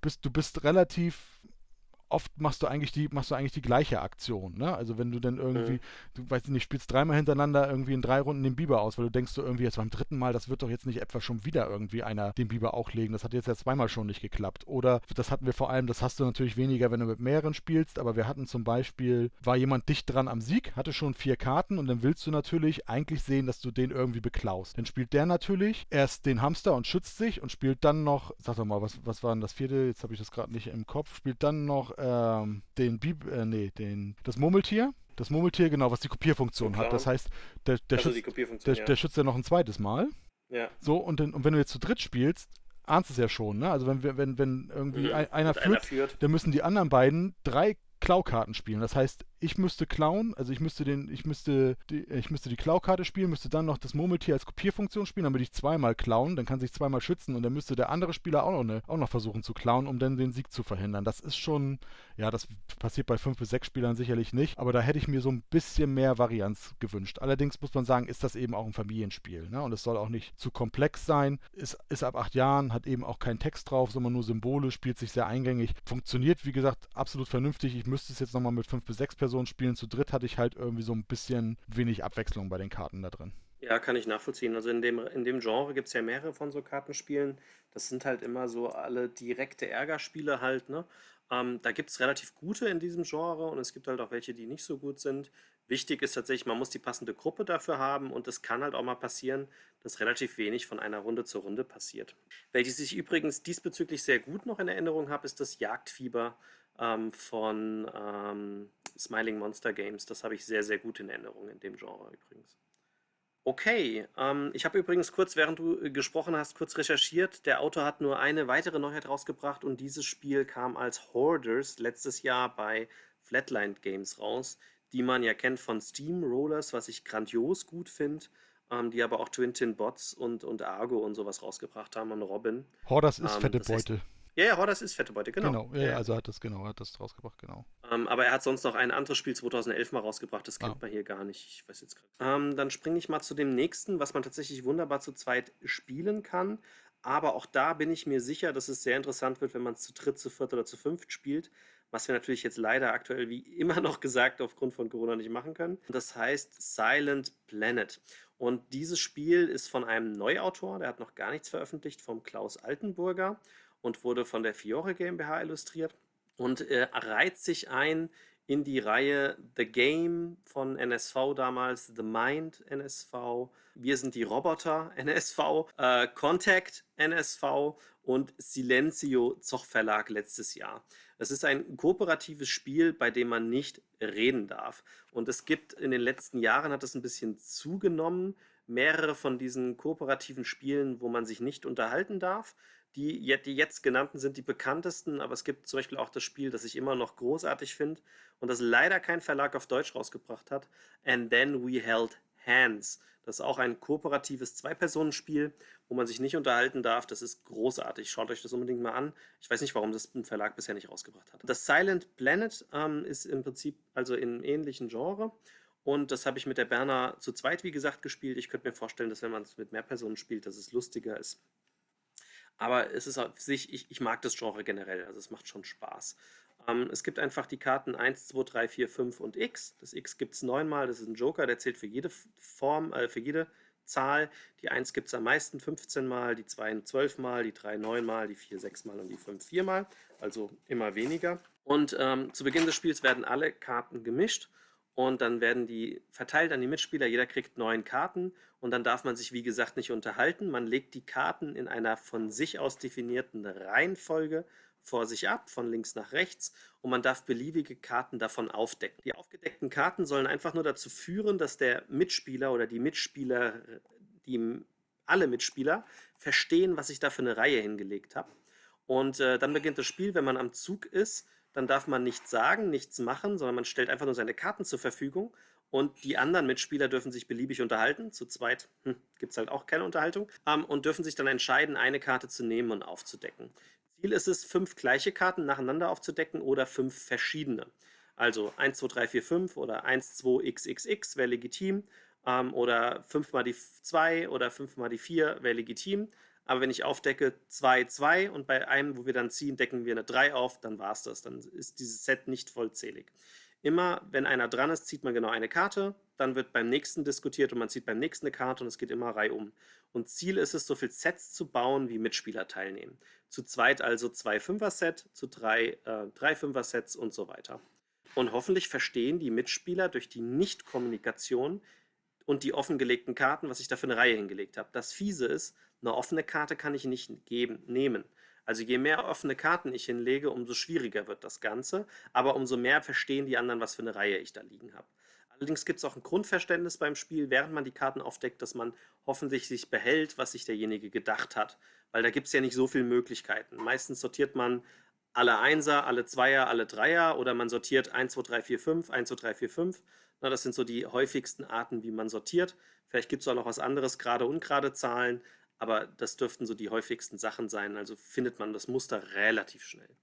Bist, du bist relativ oft machst du eigentlich die, machst du eigentlich die gleiche Aktion, ne? Also wenn du dann irgendwie, mhm. du weißt nicht, spielst dreimal hintereinander irgendwie in drei Runden den Biber aus, weil du denkst so irgendwie jetzt beim dritten Mal, das wird doch jetzt nicht etwa schon wieder irgendwie einer den Biber auch legen. Das hat jetzt ja zweimal schon nicht geklappt. Oder das hatten wir vor allem, das hast du natürlich weniger, wenn du mit mehreren spielst, aber wir hatten zum Beispiel, war jemand dicht dran am Sieg, hatte schon vier Karten und dann willst du natürlich eigentlich sehen, dass du den irgendwie beklaust. Dann spielt der natürlich erst den Hamster und schützt sich und spielt dann noch, sag doch mal, was, was war denn das vierte? Jetzt habe ich das gerade nicht im Kopf, spielt dann noch ähm, den Bib, äh, nee, den, das Murmeltier. Das Murmeltier, genau, was die Kopierfunktion hat. Das heißt, der, der, also schützt, der, ja. der schützt ja noch ein zweites Mal. Ja. So, und, den, und wenn du jetzt zu dritt spielst, ahnst du es ja schon, ne? Also wenn, wenn, wenn irgendwie mhm. einer, führt, einer führt, dann müssen die anderen beiden drei Klaukarten spielen. Das heißt, ich müsste klauen, also ich müsste den, ich müsste die, ich müsste die Klaukarte spielen, müsste dann noch das Murmeltier als Kopierfunktion spielen, damit ich zweimal klauen, dann kann sich zweimal schützen und dann müsste der andere Spieler auch noch, eine, auch noch versuchen zu klauen, um dann den Sieg zu verhindern. Das ist schon, ja, das passiert bei fünf bis sechs Spielern sicherlich nicht, aber da hätte ich mir so ein bisschen mehr Varianz gewünscht. Allerdings muss man sagen, ist das eben auch ein Familienspiel, ne? Und es soll auch nicht zu komplex sein. Ist, ist ab acht Jahren, hat eben auch keinen Text drauf, sondern nur Symbole, spielt sich sehr eingängig, funktioniert, wie gesagt, absolut vernünftig. Ich müsste es jetzt nochmal mit fünf bis sechs Personen spielen spielen. Zu dritt hatte ich halt irgendwie so ein bisschen wenig Abwechslung bei den Karten da drin. Ja, kann ich nachvollziehen. Also in dem, in dem Genre gibt es ja mehrere von so Kartenspielen. Das sind halt immer so alle direkte Ärgerspiele halt, ne? Ähm, da gibt es relativ gute in diesem Genre und es gibt halt auch welche, die nicht so gut sind. Wichtig ist tatsächlich, man muss die passende Gruppe dafür haben und es kann halt auch mal passieren, dass relativ wenig von einer Runde zur Runde passiert. Welches ich übrigens diesbezüglich sehr gut noch in Erinnerung habe, ist das Jagdfieber ähm, von ähm, Smiling Monster Games. Das habe ich sehr, sehr gut in Erinnerung in dem Genre übrigens. Okay, ähm, ich habe übrigens kurz, während du äh, gesprochen hast, kurz recherchiert. Der Autor hat nur eine weitere Neuheit rausgebracht und dieses Spiel kam als Hoarders letztes Jahr bei Flatline Games raus. die man ja kennt von Steam Rollers, was ich grandios gut finde, ähm, die aber auch Twin Tin Bots und, und Argo und sowas rausgebracht haben und Robin. Horders ist ähm, fette Beute. Heißt, ja, ja, Horders ist fette Beute, genau. Genau, ja, ja, also hat das, genau, hat das rausgebracht, genau. Ähm, aber er hat sonst noch ein anderes Spiel 2011 mal rausgebracht, das kennt ah. man hier gar nicht. Ich weiß jetzt gerade. Ähm, dann springe ich mal zu dem nächsten, was man tatsächlich wunderbar zu zweit spielen kann. Aber auch da bin ich mir sicher, dass es sehr interessant wird, wenn man es zu dritt, zu viert oder zu fünft spielt was wir natürlich jetzt leider aktuell wie *laughs* immer noch gesagt aufgrund von Corona nicht machen können. Das heißt Silent Planet. Und dieses Spiel ist von einem Neuautor, der hat noch gar nichts veröffentlicht, vom Klaus Altenburger und wurde von der Fiore GmbH illustriert und äh, reiht sich ein in die Reihe The Game von NSV damals, The Mind NSV, Wir sind die Roboter NSV, äh, Contact NSV und Silencio Zoch Verlag letztes Jahr. Es ist ein kooperatives Spiel, bei dem man nicht reden darf. Und es gibt in den letzten Jahren hat es ein bisschen zugenommen, mehrere von diesen kooperativen Spielen, wo man sich nicht unterhalten darf. Die, die jetzt genannten sind die bekanntesten, aber es gibt zum Beispiel auch das Spiel, das ich immer noch großartig finde und das leider kein Verlag auf Deutsch rausgebracht hat. And Then We Held Hands. Das ist auch ein kooperatives Zwei-Personen-Spiel, wo man sich nicht unterhalten darf. Das ist großartig. Schaut euch das unbedingt mal an. Ich weiß nicht, warum das ein Verlag bisher nicht rausgebracht hat. Das Silent Planet ähm, ist im Prinzip also in ähnlichen Genre. Und das habe ich mit der Berner zu zweit, wie gesagt, gespielt. Ich könnte mir vorstellen, dass wenn man es mit mehr Personen spielt, dass es lustiger ist. Aber es ist auf sich, ich, ich mag das Genre generell. Also es macht schon Spaß. Ähm, es gibt einfach die Karten 1, 2, 3, 4, 5 und X. Das X gibt es neunmal, das ist ein Joker, der zählt für jede Form, äh, für jede Zahl. Die 1 gibt es am meisten 15 Mal, die 2 12 Mal, die 3 9 Mal, die 4 6 Mal und die 5 4 Mal. Also immer weniger. Und ähm, zu Beginn des Spiels werden alle Karten gemischt und dann werden die verteilt an die Mitspieler. Jeder kriegt neun Karten und dann darf man sich, wie gesagt, nicht unterhalten. Man legt die Karten in einer von sich aus definierten Reihenfolge vor sich ab, von links nach rechts, und man darf beliebige Karten davon aufdecken. Die aufgedeckten Karten sollen einfach nur dazu führen, dass der Mitspieler oder die Mitspieler, die alle Mitspieler verstehen, was ich da für eine Reihe hingelegt habe. Und äh, dann beginnt das Spiel, wenn man am Zug ist, dann darf man nichts sagen, nichts machen, sondern man stellt einfach nur seine Karten zur Verfügung und die anderen Mitspieler dürfen sich beliebig unterhalten. Zu zweit hm, gibt es halt auch keine Unterhaltung. Ähm, und dürfen sich dann entscheiden, eine Karte zu nehmen und aufzudecken. Ziel ist es, fünf gleiche Karten nacheinander aufzudecken oder fünf verschiedene. Also 1, 2, 3, 4, 5 oder 1, 2, XXX wäre legitim. Ähm, oder 5 mal die 2 oder 5 mal die 4 wäre legitim. Aber wenn ich aufdecke 2, 2 und bei einem, wo wir dann ziehen, decken wir eine 3 auf, dann war es das. Dann ist dieses Set nicht vollzählig. Immer, wenn einer dran ist, zieht man genau eine Karte, dann wird beim nächsten diskutiert und man zieht beim nächsten eine Karte und es geht immer reihum. Und Ziel ist es, so viele Sets zu bauen, wie Mitspieler teilnehmen. Zu zweit also zwei Fünfer-Set, zu drei äh, drei Fünfer-Sets und so weiter. Und hoffentlich verstehen die Mitspieler durch die Nicht-Kommunikation und die offengelegten Karten, was ich da für eine Reihe hingelegt habe. Das Fiese ist, eine offene Karte kann ich nicht geben, nehmen. Also je mehr offene Karten ich hinlege, umso schwieriger wird das Ganze, aber umso mehr verstehen die anderen, was für eine Reihe ich da liegen habe. Allerdings gibt es auch ein Grundverständnis beim Spiel, während man die Karten aufdeckt, dass man hoffentlich sich behält, was sich derjenige gedacht hat. Weil da gibt es ja nicht so viele Möglichkeiten. Meistens sortiert man alle Einser, alle Zweier, alle Dreier oder man sortiert 1, 2, 3, 4, 5, 1, 2, 3, 4, 5. Na, das sind so die häufigsten Arten, wie man sortiert. Vielleicht gibt es auch noch was anderes, gerade und gerade Zahlen aber das dürften so die häufigsten Sachen sein, also findet man das Muster relativ schnell.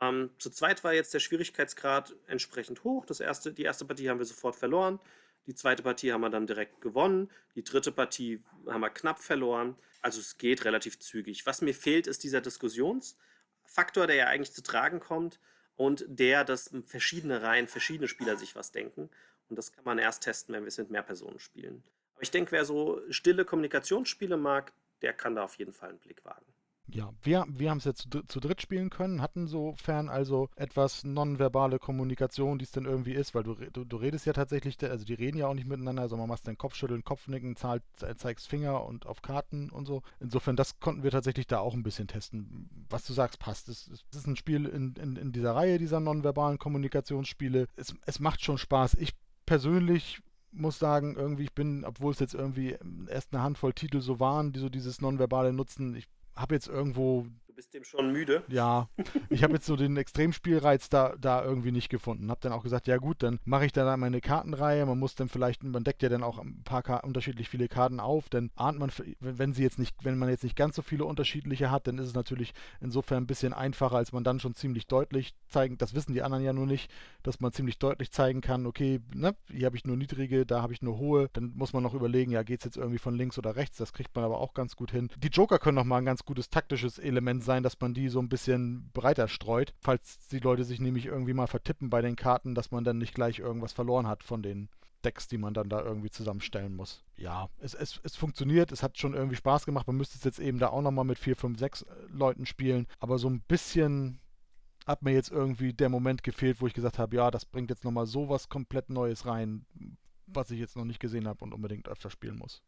Ähm, zu zweit war jetzt der Schwierigkeitsgrad entsprechend hoch. Das erste, die erste Partie haben wir sofort verloren. Die zweite Partie haben wir dann direkt gewonnen. Die dritte Partie haben wir knapp verloren. Also es geht relativ zügig. Was mir fehlt, ist dieser Diskussionsfaktor, der ja eigentlich zu tragen kommt und der, dass verschiedene Reihen, verschiedene Spieler sich was denken. Und das kann man erst testen, wenn wir es mit mehr Personen spielen. Aber ich denke, wer so stille Kommunikationsspiele mag, der kann da auf jeden Fall einen Blick wagen. Ja, wir, wir haben es jetzt zu, zu, dritt spielen können, hatten sofern also etwas nonverbale Kommunikation, die es denn irgendwie ist, weil du, du, du, redest ja tatsächlich, also die reden ja auch nicht miteinander, also man machst deinen Kopfschütteln, Kopfnicken, zahl, zeigst Finger und auf Karten und so. Insofern, das konnten wir tatsächlich da auch ein bisschen testen. Was du sagst, passt. Es, es ist ein Spiel in, in, in dieser Reihe dieser nonverbalen Kommunikationsspiele. Es, es macht schon Spaß. Ich persönlich muss sagen, irgendwie, ich bin, obwohl es jetzt irgendwie erst eine Handvoll Titel so waren, die so dieses Nonverbale nutzen, ich habe jetzt irgendwo bist dem schon müde. Ja, ich habe jetzt so den Extremspielreiz da, da irgendwie nicht gefunden. Habe dann auch gesagt, ja gut, dann mache ich da meine Kartenreihe. Man muss dann vielleicht, man deckt ja dann auch ein paar Ka unterschiedlich viele Karten auf. Dann ahnt man, wenn sie jetzt nicht, wenn man jetzt nicht ganz so viele unterschiedliche hat, dann ist es natürlich insofern ein bisschen einfacher, als man dann schon ziemlich deutlich zeigen. Das wissen die anderen ja nur nicht, dass man ziemlich deutlich zeigen kann, okay, ne, hier habe ich nur niedrige, da habe ich nur hohe. Dann muss man noch überlegen, ja, geht es jetzt irgendwie von links oder rechts. Das kriegt man aber auch ganz gut hin. Die Joker können noch mal ein ganz gutes taktisches Element sein, dass man die so ein bisschen breiter streut, falls die Leute sich nämlich irgendwie mal vertippen bei den Karten, dass man dann nicht gleich irgendwas verloren hat von den Decks, die man dann da irgendwie zusammenstellen muss. Ja, es, es, es funktioniert, es hat schon irgendwie Spaß gemacht. Man müsste es jetzt eben da auch nochmal mit 4, 5, 6 Leuten spielen. Aber so ein bisschen hat mir jetzt irgendwie der Moment gefehlt, wo ich gesagt habe, ja, das bringt jetzt nochmal sowas komplett Neues rein, was ich jetzt noch nicht gesehen habe und unbedingt öfter spielen muss.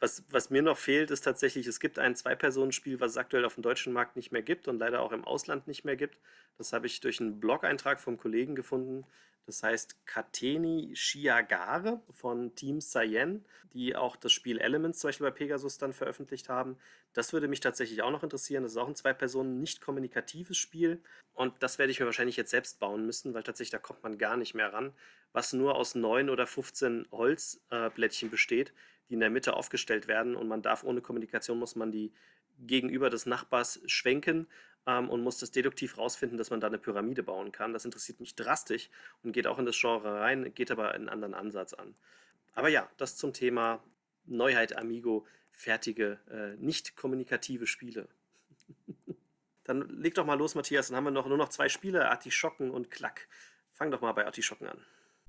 Was, was mir noch fehlt, ist tatsächlich, es gibt ein Zwei-Personen-Spiel, was es aktuell auf dem deutschen Markt nicht mehr gibt und leider auch im Ausland nicht mehr gibt. Das habe ich durch einen Blog-Eintrag vom Kollegen gefunden. Das heißt Kateni Shiagare von Team Cyan, die auch das Spiel Elements zum Beispiel bei Pegasus dann veröffentlicht haben. Das würde mich tatsächlich auch noch interessieren. Das ist auch ein Zwei-Personen, nicht kommunikatives Spiel. Und das werde ich mir wahrscheinlich jetzt selbst bauen müssen, weil tatsächlich da kommt man gar nicht mehr ran. Was nur aus 9 oder 15 Holzblättchen äh, besteht, die in der Mitte aufgestellt werden. Und man darf ohne Kommunikation, muss man die gegenüber des Nachbars schwenken ähm, und muss das deduktiv rausfinden, dass man da eine Pyramide bauen kann. Das interessiert mich drastisch und geht auch in das Genre rein, geht aber einen anderen Ansatz an. Aber ja, das zum Thema Neuheit Amigo, fertige, äh, nicht kommunikative Spiele. *laughs* dann leg doch mal los, Matthias, dann haben wir noch, nur noch zwei Spiele, Artischocken und Klack. Fang doch mal bei Artischocken an.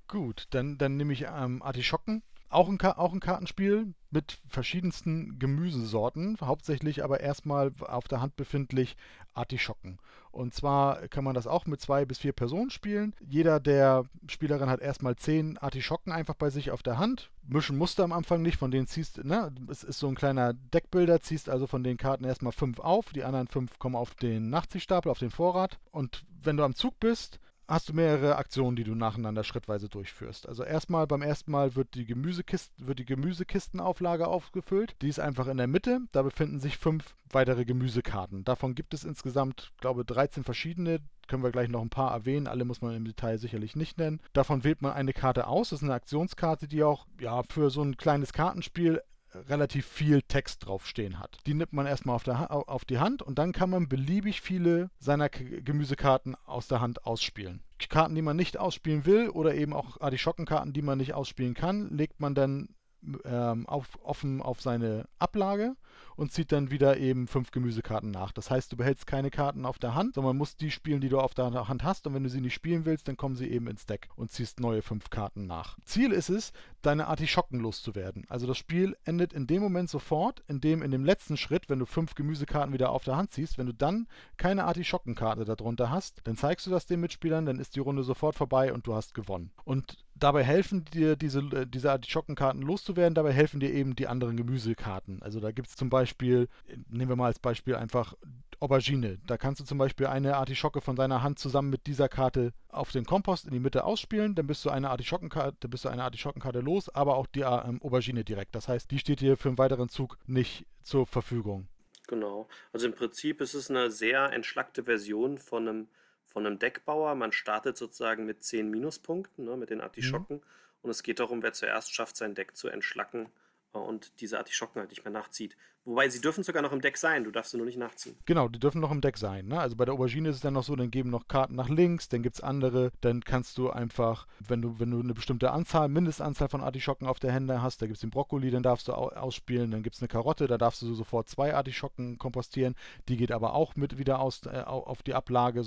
Gut, dann, dann nehme ich ähm, Artischocken. Auch ein, auch ein Kartenspiel mit verschiedensten Gemüsesorten, hauptsächlich aber erstmal auf der Hand befindlich Artischocken. Und zwar kann man das auch mit zwei bis vier Personen spielen. Jeder der Spielerin hat erstmal zehn Artischocken einfach bei sich auf der Hand. Mischen musst du am Anfang nicht, von denen ziehst, ne, es ist so ein kleiner Deckbilder, ziehst also von den Karten erstmal fünf auf, die anderen fünf kommen auf den Nachziehstapel, auf den Vorrat. Und wenn du am Zug bist, hast du mehrere Aktionen, die du nacheinander schrittweise durchführst. Also erstmal beim ersten Mal wird die, Gemüsekisten, wird die Gemüsekistenauflage aufgefüllt. Die ist einfach in der Mitte. Da befinden sich fünf weitere Gemüsekarten. Davon gibt es insgesamt, glaube ich, 13 verschiedene. Können wir gleich noch ein paar erwähnen. Alle muss man im Detail sicherlich nicht nennen. Davon wählt man eine Karte aus. Das ist eine Aktionskarte, die auch ja, für so ein kleines Kartenspiel relativ viel Text draufstehen hat. Die nimmt man erstmal auf, der, auf die Hand und dann kann man beliebig viele seiner Gemüsekarten aus der Hand ausspielen. Karten, die man nicht ausspielen will oder eben auch Artischockenkarten, die man nicht ausspielen kann, legt man dann ähm, auf, offen auf seine Ablage und zieht dann wieder eben fünf Gemüsekarten nach. Das heißt, du behältst keine Karten auf der Hand, sondern musst die spielen, die du auf der Hand hast. Und wenn du sie nicht spielen willst, dann kommen sie eben ins Deck und ziehst neue fünf Karten nach. Ziel ist es, deine Artischocken loszuwerden. Also das Spiel endet in dem Moment sofort, in dem in dem letzten Schritt, wenn du fünf Gemüsekarten wieder auf der Hand ziehst, wenn du dann keine Artischockenkarte darunter hast, dann zeigst du das den Mitspielern, dann ist die Runde sofort vorbei und du hast gewonnen. Und dabei helfen dir diese, äh, diese Artischockenkarten loszuwerden, dabei helfen dir eben die anderen Gemüsekarten. Also da gibt es zum Beispiel, nehmen wir mal als Beispiel einfach Aubergine. Da kannst du zum Beispiel eine Artischocke von deiner Hand zusammen mit dieser Karte auf den Kompost in die Mitte ausspielen, dann bist du eine Artischockenkarte, bist du eine Artischockenkarte los, aber auch die ähm, Aubergine direkt. Das heißt, die steht dir für einen weiteren Zug nicht zur Verfügung. Genau. Also im Prinzip ist es eine sehr entschlackte Version von einem von einem Deckbauer. Man startet sozusagen mit 10 Minuspunkten, ne, mit den Artischocken. Mhm. Und es geht darum, wer zuerst schafft, sein Deck zu entschlacken äh, und diese Artischocken halt nicht mehr nachzieht. Wobei sie dürfen sogar noch im Deck sein, du darfst sie nur nicht nachziehen. Genau, die dürfen noch im Deck sein. Ne? Also bei der Aubergine ist es dann noch so, dann geben noch Karten nach links, dann gibt es andere, dann kannst du einfach, wenn du, wenn du eine bestimmte Anzahl, Mindestanzahl von Artischocken auf der Hände hast, da gibt es den Brokkoli, dann darfst du ausspielen, dann gibt es eine Karotte, da darfst du sofort zwei Artischocken kompostieren, die geht aber auch mit wieder aus, äh, auf die Ablage,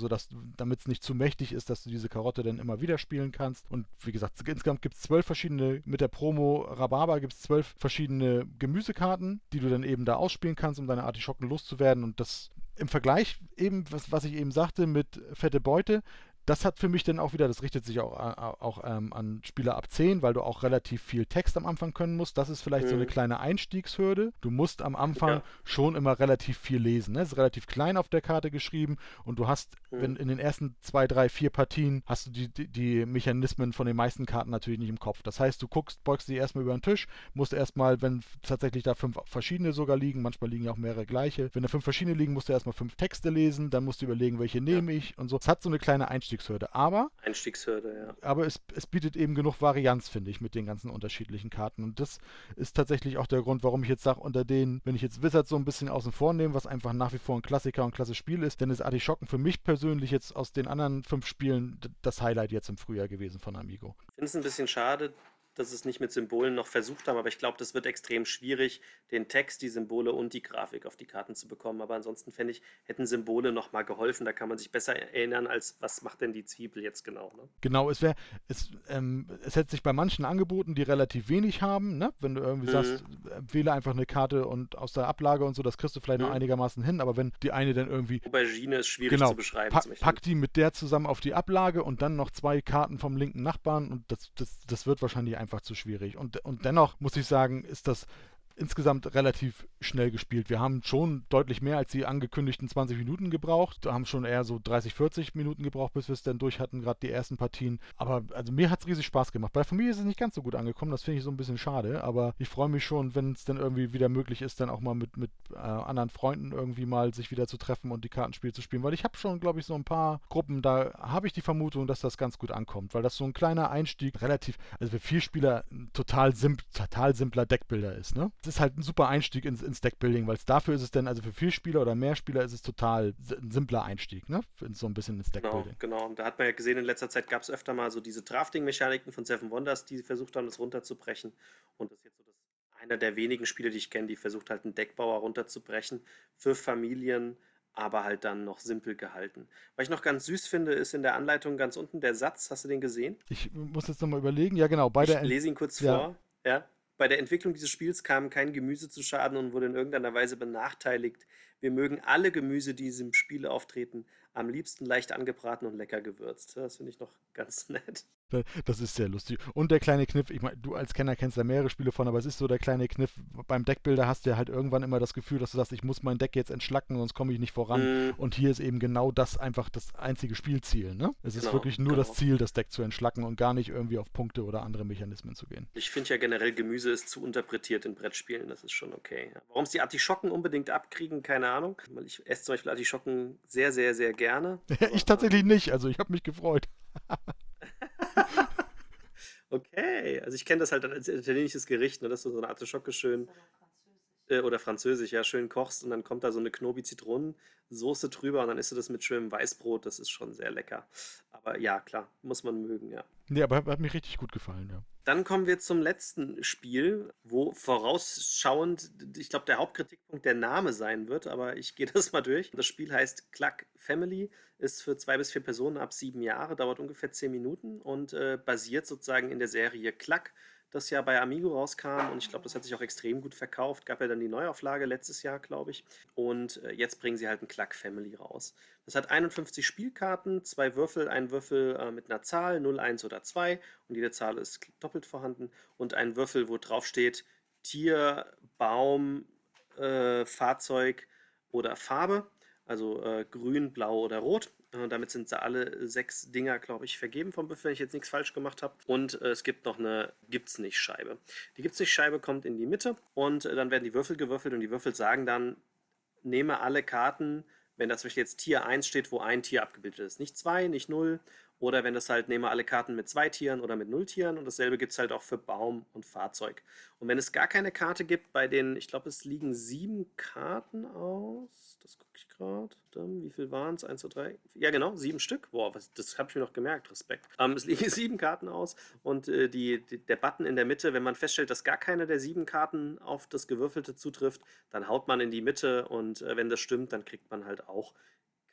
damit es nicht zu mächtig ist, dass du diese Karotte dann immer wieder spielen kannst. Und wie gesagt, insgesamt gibt es zwölf verschiedene, mit der Promo Rhabarber gibt es zwölf verschiedene Gemüsekarten, die du dann eben da da ausspielen kannst, um deine Artischocken loszuwerden. Und das im Vergleich eben, was, was ich eben sagte mit fette Beute, das hat für mich dann auch wieder, das richtet sich auch, auch ähm, an Spieler ab 10, weil du auch relativ viel Text am Anfang können musst. Das ist vielleicht mhm. so eine mhm. kleine Einstiegshürde. Du musst am Anfang ja. schon immer relativ viel lesen. Ne? Es ist relativ klein auf der Karte geschrieben und du hast, mhm. wenn in den ersten zwei, drei, vier Partien hast du die, die, die, Mechanismen von den meisten Karten natürlich nicht im Kopf. Das heißt, du guckst, beugst die erstmal über den Tisch, musst erstmal, wenn tatsächlich da fünf verschiedene sogar liegen, manchmal liegen ja auch mehrere gleiche, wenn da fünf verschiedene liegen, musst du erstmal fünf Texte lesen, dann musst du überlegen, welche ja. nehme ich und so. Es hat so eine kleine Einstiegshürde. Aber. Einstiegshürde, ja. Aber es, es bietet eben genug Varianz, finde ich, mit den ganzen unterschiedlichen Karten. Und das ist tatsächlich auch der Grund, warum ich jetzt sage, unter denen, wenn ich jetzt Wizard so ein bisschen außen vor nehme, was einfach nach wie vor ein Klassiker und klasse Spiel ist, dann ist Artischocken für mich persönlich jetzt aus den anderen fünf Spielen das Highlight jetzt im Frühjahr gewesen von Amigo. Ich finde es ein bisschen schade, dass es nicht mit Symbolen noch versucht haben, aber ich glaube, das wird extrem schwierig, den Text, die Symbole und die Grafik auf die Karten zu bekommen. Aber ansonsten fände ich, hätten Symbole noch mal geholfen. Da kann man sich besser erinnern, als was macht denn die Zwiebel jetzt genau. Ne? Genau, es wäre, es, ähm, es hätte sich bei manchen angeboten, die relativ wenig haben, ne? wenn du irgendwie mhm. sagst, wähle einfach eine Karte und aus der Ablage und so, das kriegst du vielleicht mhm. noch einigermaßen hin, aber wenn die eine dann irgendwie. Aubergine ist schwierig genau, zu beschreiben. Pa pack die mit der zusammen auf die Ablage und dann noch zwei Karten vom linken Nachbarn und das, das, das wird wahrscheinlich einfach zu schwierig. Und, und dennoch muss ich sagen, ist das insgesamt relativ schnell gespielt. Wir haben schon deutlich mehr als die angekündigten 20 Minuten gebraucht. Wir haben schon eher so 30, 40 Minuten gebraucht, bis wir es dann durch hatten, gerade die ersten Partien. Aber also mir hat es riesig Spaß gemacht. Bei der Familie ist es nicht ganz so gut angekommen, das finde ich so ein bisschen schade. Aber ich freue mich schon, wenn es dann irgendwie wieder möglich ist, dann auch mal mit, mit äh, anderen Freunden irgendwie mal sich wieder zu treffen und die Kartenspiele zu spielen. Weil ich habe schon, glaube ich, so ein paar Gruppen, da habe ich die Vermutung, dass das ganz gut ankommt. Weil das so ein kleiner Einstieg relativ, also für vier Spieler total, simp total simpler Deckbilder ist. Ne? Das ist halt ein super Einstieg ins, ins Deckbuilding, weil es dafür ist es dann, also für vier Spieler oder mehr Spieler ist es total ein simpler Einstieg, ne? So ein bisschen ins genau, Deckbuilding. Genau, genau. Und da hat man ja gesehen, in letzter Zeit gab es öfter mal so diese Drafting-Mechaniken von Seven Wonders, die versucht haben, das runterzubrechen. Und das ist jetzt so das, einer der wenigen Spiele, die ich kenne, die versucht halt einen Deckbauer runterzubrechen für Familien aber halt dann noch simpel gehalten. Was ich noch ganz süß finde, ist in der Anleitung ganz unten der Satz. Hast du den gesehen? Ich muss jetzt nochmal überlegen. Ja, genau. Bei ich lese ihn kurz ja. vor. Ja. Bei der Entwicklung dieses Spiels kam kein Gemüse zu Schaden und wurde in irgendeiner Weise benachteiligt. Wir mögen alle Gemüse, die diesem Spiel auftreten, am liebsten leicht angebraten und lecker gewürzt. Das finde ich noch *laughs* ganz nett. Das ist sehr lustig. Und der kleine Kniff, ich meine, du als Kenner kennst da mehrere Spiele von, aber es ist so der kleine Kniff. Beim Deckbilder hast du ja halt irgendwann immer das Gefühl, dass du sagst, ich muss mein Deck jetzt entschlacken, sonst komme ich nicht voran. Mhm. Und hier ist eben genau das einfach das einzige Spielziel. Ne? Es genau, ist wirklich nur genau. das Ziel, das Deck zu entschlacken und gar nicht irgendwie auf Punkte oder andere Mechanismen zu gehen. Ich finde ja generell, Gemüse ist zu interpretiert in Brettspielen. Das ist schon okay. Warum es die Artischocken unbedingt abkriegen, keine Ahnung. Weil ich esse zum Beispiel Artischocken sehr, sehr, sehr gerne. *laughs* ich tatsächlich nicht. Also ich habe mich gefreut. *laughs* Okay, also ich kenne das halt als italienisches Gericht, ne, dass du so eine Artischocke schön äh, oder französisch, ja, schön kochst und dann kommt da so eine Knobi-Zitronensoße drüber und dann isst du das mit schönem Weißbrot. Das ist schon sehr lecker. Aber ja, klar, muss man mögen, ja. Nee, aber hat, hat mir richtig gut gefallen, ja. Dann kommen wir zum letzten Spiel, wo vorausschauend, ich glaube, der Hauptkritikpunkt der Name sein wird, aber ich *laughs* gehe das mal durch. Das Spiel heißt Cluck Family, ist für zwei bis vier Personen ab sieben Jahre, dauert ungefähr zehn Minuten und äh, basiert sozusagen in der Serie Cluck das ja bei Amigo rauskam und ich glaube, das hat sich auch extrem gut verkauft. Gab ja dann die Neuauflage letztes Jahr, glaube ich. Und äh, jetzt bringen sie halt ein Cluck Family raus. Das hat 51 Spielkarten, zwei Würfel, ein Würfel äh, mit einer Zahl, 0, 1 oder 2 und jede Zahl ist doppelt vorhanden und ein Würfel, wo drauf steht Tier, Baum, äh, Fahrzeug oder Farbe also äh, grün, blau oder rot. Äh, damit sind alle sechs Dinger, glaube ich, vergeben vom Büffel, wenn ich jetzt nichts falsch gemacht habe. Und äh, es gibt noch eine Gibt's nicht Scheibe. Die Gibt's nicht Scheibe kommt in die Mitte und äh, dann werden die Würfel gewürfelt und die Würfel sagen dann, nehme alle Karten, wenn da zum Beispiel jetzt Tier 1 steht, wo ein Tier abgebildet ist. Nicht 2, nicht 0 oder wenn das halt, nehme alle Karten mit zwei Tieren oder mit null Tieren. Und dasselbe gibt es halt auch für Baum und Fahrzeug. Und wenn es gar keine Karte gibt, bei den, ich glaube, es liegen sieben Karten aus. Das gucke ich gerade. Wie viel waren es? Eins, zwei, drei. Ja, genau, sieben Stück. Boah, was, das habe ich mir noch gemerkt. Respekt. Ähm, es liegen *laughs* sieben Karten aus. Und äh, die, die, der Button in der Mitte, wenn man feststellt, dass gar keine der sieben Karten auf das Gewürfelte zutrifft, dann haut man in die Mitte. Und äh, wenn das stimmt, dann kriegt man halt auch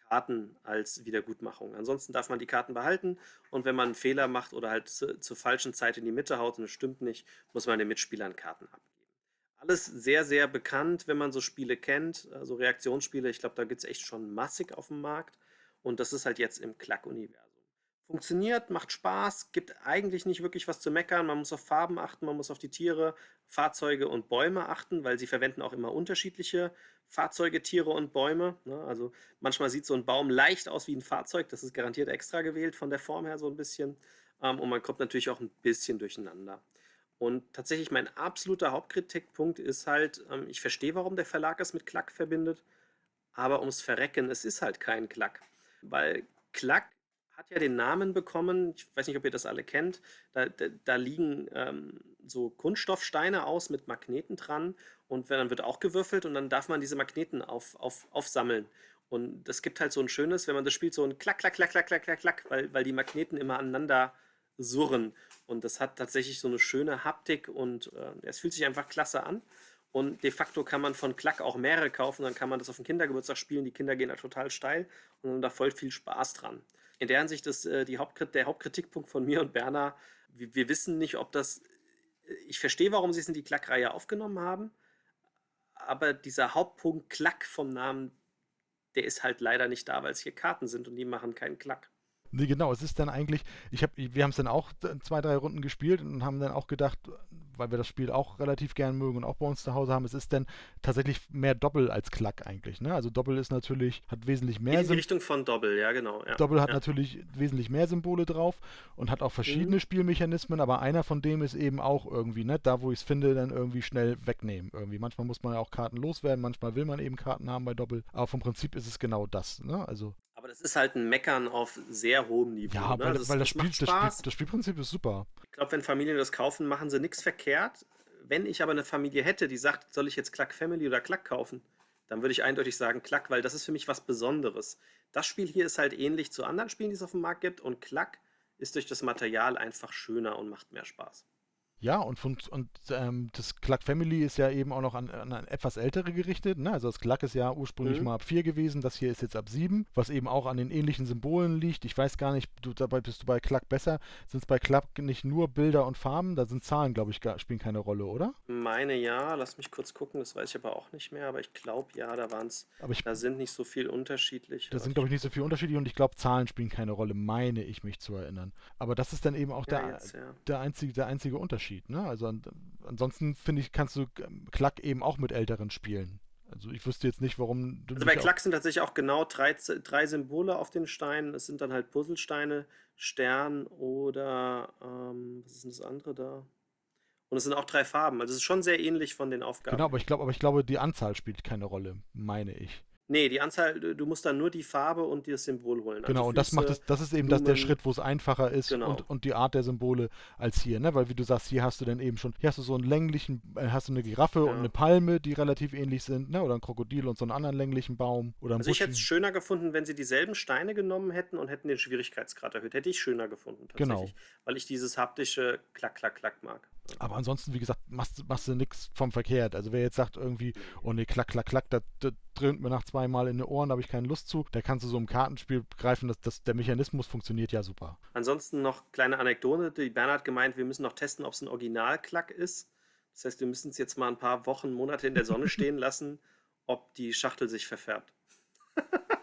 Karten als Wiedergutmachung. Ansonsten darf man die Karten behalten und wenn man einen Fehler macht oder halt zu, zur falschen Zeit in die Mitte haut und es stimmt nicht, muss man den Mitspielern Karten abgeben. Alles sehr, sehr bekannt, wenn man so Spiele kennt, also Reaktionsspiele. Ich glaube, da gibt es echt schon massig auf dem Markt und das ist halt jetzt im Klack-Universum. Funktioniert, macht Spaß, gibt eigentlich nicht wirklich was zu meckern. Man muss auf Farben achten, man muss auf die Tiere, Fahrzeuge und Bäume achten, weil sie verwenden auch immer unterschiedliche Fahrzeuge, Tiere und Bäume. Ne? Also manchmal sieht so ein Baum leicht aus wie ein Fahrzeug, das ist garantiert extra gewählt von der Form her so ein bisschen. Ähm, und man kommt natürlich auch ein bisschen durcheinander. Und tatsächlich mein absoluter Hauptkritikpunkt ist halt, ähm, ich verstehe, warum der Verlag es mit Klack verbindet, aber ums Verrecken, es ist halt kein Klack. Weil Klack hat ja den Namen bekommen, ich weiß nicht, ob ihr das alle kennt, da, da, liegen ähm, so Kunststoffsteine aus mit Magneten dran und dann wird auch gewürfelt und dann darf man diese Magneten auf, auf, aufsammeln. Und das gibt halt so ein schönes, wenn man das spielt, so ein Klack, Klack, Klack, Klack, Klack, Klack, Klack, weil, weil die Magneten immer aneinander surren. Und das hat tatsächlich so eine schöne Haptik und äh, es fühlt sich einfach klasse an. Und de facto kann man von Klack auch mehrere kaufen, dann kann man das auf dem Kindergeburtstag spielen. Die Kinder gehen da total steil und haben da voll viel Spaß dran. In der Hinsicht ist äh, die Hauptkrit der Hauptkritikpunkt von mir und Berner, wir, wir, wissen nicht, ob das. Äh, ich verstehe, warum sie es in die Klack-Reihe aufgenommen haben, aber dieser Hauptpunkt Klack vom Namen, der ist halt leider nicht da, weil es hier Karten sind und die machen keinen Klack. Nee, genau, es ist dann eigentlich, ich hab, wir haben es dann auch zwei, drei Runden gespielt und haben dann auch gedacht, weil wir das Spiel auch relativ gern mögen und auch bei uns zu Hause haben, es ist dann tatsächlich mehr Doppel als Klack eigentlich. Ne? Also Doppel ist natürlich, hat wesentlich mehr. In die Richtung von Doppel, ja, genau. Ja. Doppel hat ja. natürlich wesentlich mehr Symbole drauf und hat auch verschiedene mhm. Spielmechanismen, aber einer von dem ist eben auch irgendwie, ne, da wo ich es finde, dann irgendwie schnell wegnehmen. Irgendwie. Manchmal muss man ja auch Karten loswerden, manchmal will man eben Karten haben bei Doppel, aber vom Prinzip ist es genau das. Ne? Also aber das ist halt ein Meckern auf sehr hohem Niveau. Ja, ne? weil, das, weil das, Spiel, das, Spiel, das, Spielprinzip ist super. Ich glaube, wenn Familien das kaufen, machen sie nichts verkehrt. Wenn ich aber eine Familie hätte, die sagt, soll ich jetzt Klack Family oder Klack kaufen, dann würde ich eindeutig sagen Klack, weil das ist für mich was Besonderes. Das Spiel hier ist halt ähnlich zu anderen Spielen, die es auf dem Markt gibt und Klack ist durch das Material einfach schöner und macht mehr Spaß. Ja, und, von, und ähm, das Cluck Family ist ja eben auch noch an, an etwas ältere gerichtet. Ne? Also das Cluck ist ja ursprünglich mhm. mal ab 4 gewesen, das hier ist jetzt ab 7, was eben auch an den ähnlichen Symbolen liegt. Ich weiß gar nicht, du, dabei bist du bei Cluck besser. Sind es bei Cluck nicht nur Bilder und Farben? Da sind Zahlen, glaube ich, gar, spielen keine Rolle, oder? Meine ja, lass mich kurz gucken, das weiß ich aber auch nicht mehr, aber ich glaube ja, da waren es, da sind nicht so viel unterschiedlich. Da sind, glaube ich, nicht so viel unterschiedlich und ich glaube, Zahlen spielen keine Rolle, meine ich mich zu erinnern. Aber das ist dann eben auch ja, der, jetzt, ja. der, einzige, der einzige Unterschied. Unterschied. Ne? Also an, ansonsten finde ich, kannst du Klack eben auch mit Älteren spielen. Also ich wüsste jetzt nicht, warum du. Also bei Klack sind tatsächlich auch genau drei, drei Symbole auf den Steinen. Es sind dann halt Puzzlesteine, Stern oder ähm, was ist denn das andere da? Und es sind auch drei Farben. Also es ist schon sehr ähnlich von den Aufgaben. Genau, aber ich glaube, aber ich glaube, die Anzahl spielt keine Rolle, meine ich. Nee, die Anzahl, du musst dann nur die Farbe und das Symbol holen. Also genau, und das macht es, das ist eben das, der Schritt, wo es einfacher ist genau. und, und die Art der Symbole als hier, ne? Weil wie du sagst, hier hast du dann eben schon, hier hast du so einen länglichen, äh, hast du eine Giraffe ja. und eine Palme, die relativ ähnlich sind, ne? Oder ein Krokodil und so einen anderen länglichen Baum. Oder also ich hätte es schöner gefunden, wenn sie dieselben Steine genommen hätten und hätten den Schwierigkeitsgrad erhöht. Hätte ich schöner gefunden, tatsächlich. Genau. Weil ich dieses haptische Klack, Klack, Klack mag. Aber ansonsten, wie gesagt, machst, machst du nichts vom Verkehrt. Also wer jetzt sagt irgendwie, oh nee, klack, klack, klack, das, das dröhnt mir nach zweimal in die Ohren, da habe ich keine Lust zu, da kannst du so im Kartenspiel begreifen, dass, dass der Mechanismus funktioniert ja super. Ansonsten noch kleine Anekdote, die Bernhard gemeint, wir müssen noch testen, ob es ein Originalklack ist. Das heißt, wir müssen es jetzt mal ein paar Wochen, Monate in der Sonne *laughs* stehen lassen, ob die Schachtel sich verfärbt. *laughs*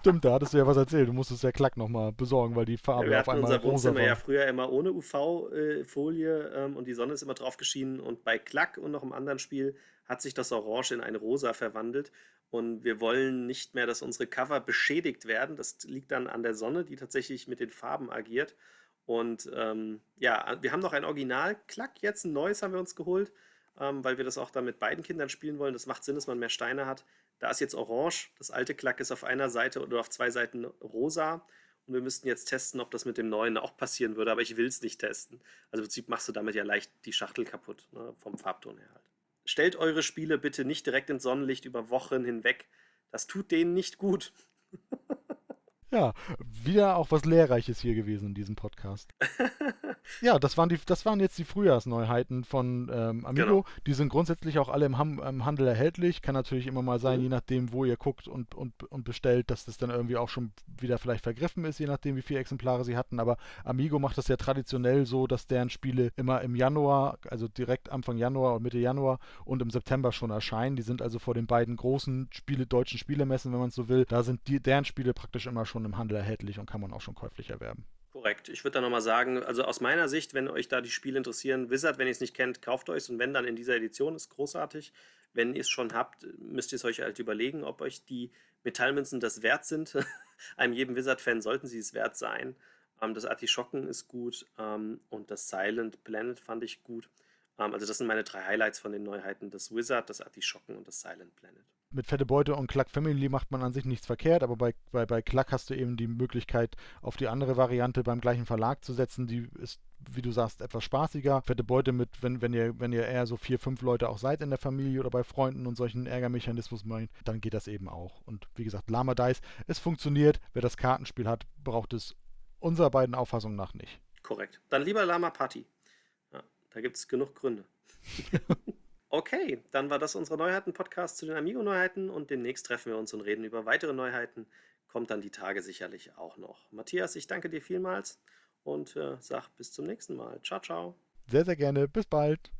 Stimmt, da hattest du ja was erzählt. Du musstest ja Klack nochmal besorgen, weil die Farbe ja, wir auf einmal unser Wohnzimmer war. ja früher immer ohne UV-Folie ähm, und die Sonne ist immer drauf geschienen. Und bei Klack und noch im anderen Spiel hat sich das Orange in ein Rosa verwandelt. Und wir wollen nicht mehr, dass unsere Cover beschädigt werden. Das liegt dann an der Sonne, die tatsächlich mit den Farben agiert. Und ähm, ja, wir haben noch ein Original-Klack jetzt, ein neues haben wir uns geholt, ähm, weil wir das auch dann mit beiden Kindern spielen wollen. Das macht Sinn, dass man mehr Steine hat. Da ist jetzt orange, das alte Klack ist auf einer Seite oder auf zwei Seiten rosa. Und wir müssten jetzt testen, ob das mit dem neuen auch passieren würde, aber ich will es nicht testen. Also im Prinzip machst du damit ja leicht die Schachtel kaputt, ne, vom Farbton her halt. Stellt eure Spiele bitte nicht direkt ins Sonnenlicht über Wochen hinweg. Das tut denen nicht gut. *laughs* Ja, wieder auch was Lehrreiches hier gewesen in diesem Podcast. *laughs* ja, das waren, die, das waren jetzt die Frühjahrsneuheiten von ähm, Amigo. Genau. Die sind grundsätzlich auch alle im, Ham, im, Handel erhältlich. Kann natürlich immer mal sein, mhm. je nachdem, wo ihr guckt und, und, und bestellt, dass das dann irgendwie auch schon wieder vielleicht vergriffen ist, je nachdem, wie viele Exemplare sie hatten. Aber Amigo macht das ja traditionell so, dass deren Spiele immer im Januar, also direkt Anfang Januar und Mitte Januar und im September schon erscheinen. Die sind also vor den beiden großen Spiele, deutschen Spielemessen, wenn man so will. Da sind die, deren Spiele praktisch immer schon schon im Handel erhältlich und kann man auch schon käuflich erwerben. Korrekt. Ich würde da nochmal sagen, also aus meiner Sicht, wenn euch da die Spiele interessieren, Wizard, wenn ihr es nicht kennt, kauft euch es und wenn dann in dieser Edition, ist großartig. Wenn ihr es schon habt, müsst ihr es euch halt überlegen, ob euch die Metallmünzen das wert sind. *laughs* Einem jedem Wizard-Fan sollten sie es wert sein. Ähm, das Artischocken ist gut ähm, und das Silent Planet fand ich gut. Ähm, also das sind meine drei Highlights von den Neuheiten. Das Wizard, das Artischocken und das Silent Planet mit Fette Beute und Cluck Family macht man an sich nichts verkehrt, aber bei, bei, bei Cluck hast du eben die Möglichkeit, auf die andere Variante beim gleichen Verlag zu setzen. Die ist, wie du sagst, etwas spaßiger. Fette Beute mit, wenn, wenn ihr, wenn ihr eher so vier, fünf Leute auch seid in der Familie oder bei Freunden und solchen Ärgermechanismus meint, dann geht das eben auch. Und wie gesagt, Lama Dice, es funktioniert. Wer das Kartenspiel hat, braucht es unserer beiden Auffassungen nach nicht. Korrekt. Dann lieber Lama Party. Ja, da gibt es genug Gründe. *laughs* Okay, dann war das unsere Neuheiten-Podcast zu den Amigo-Neuheiten und demnächst treffen wir uns und reden über weitere Neuheiten. Kommt dann die Tage sicherlich auch noch. Matthias, ich danke dir vielmals und äh, sag bis zum nächsten Mal. Ciao, ciao. Sehr, sehr gerne. Bis bald.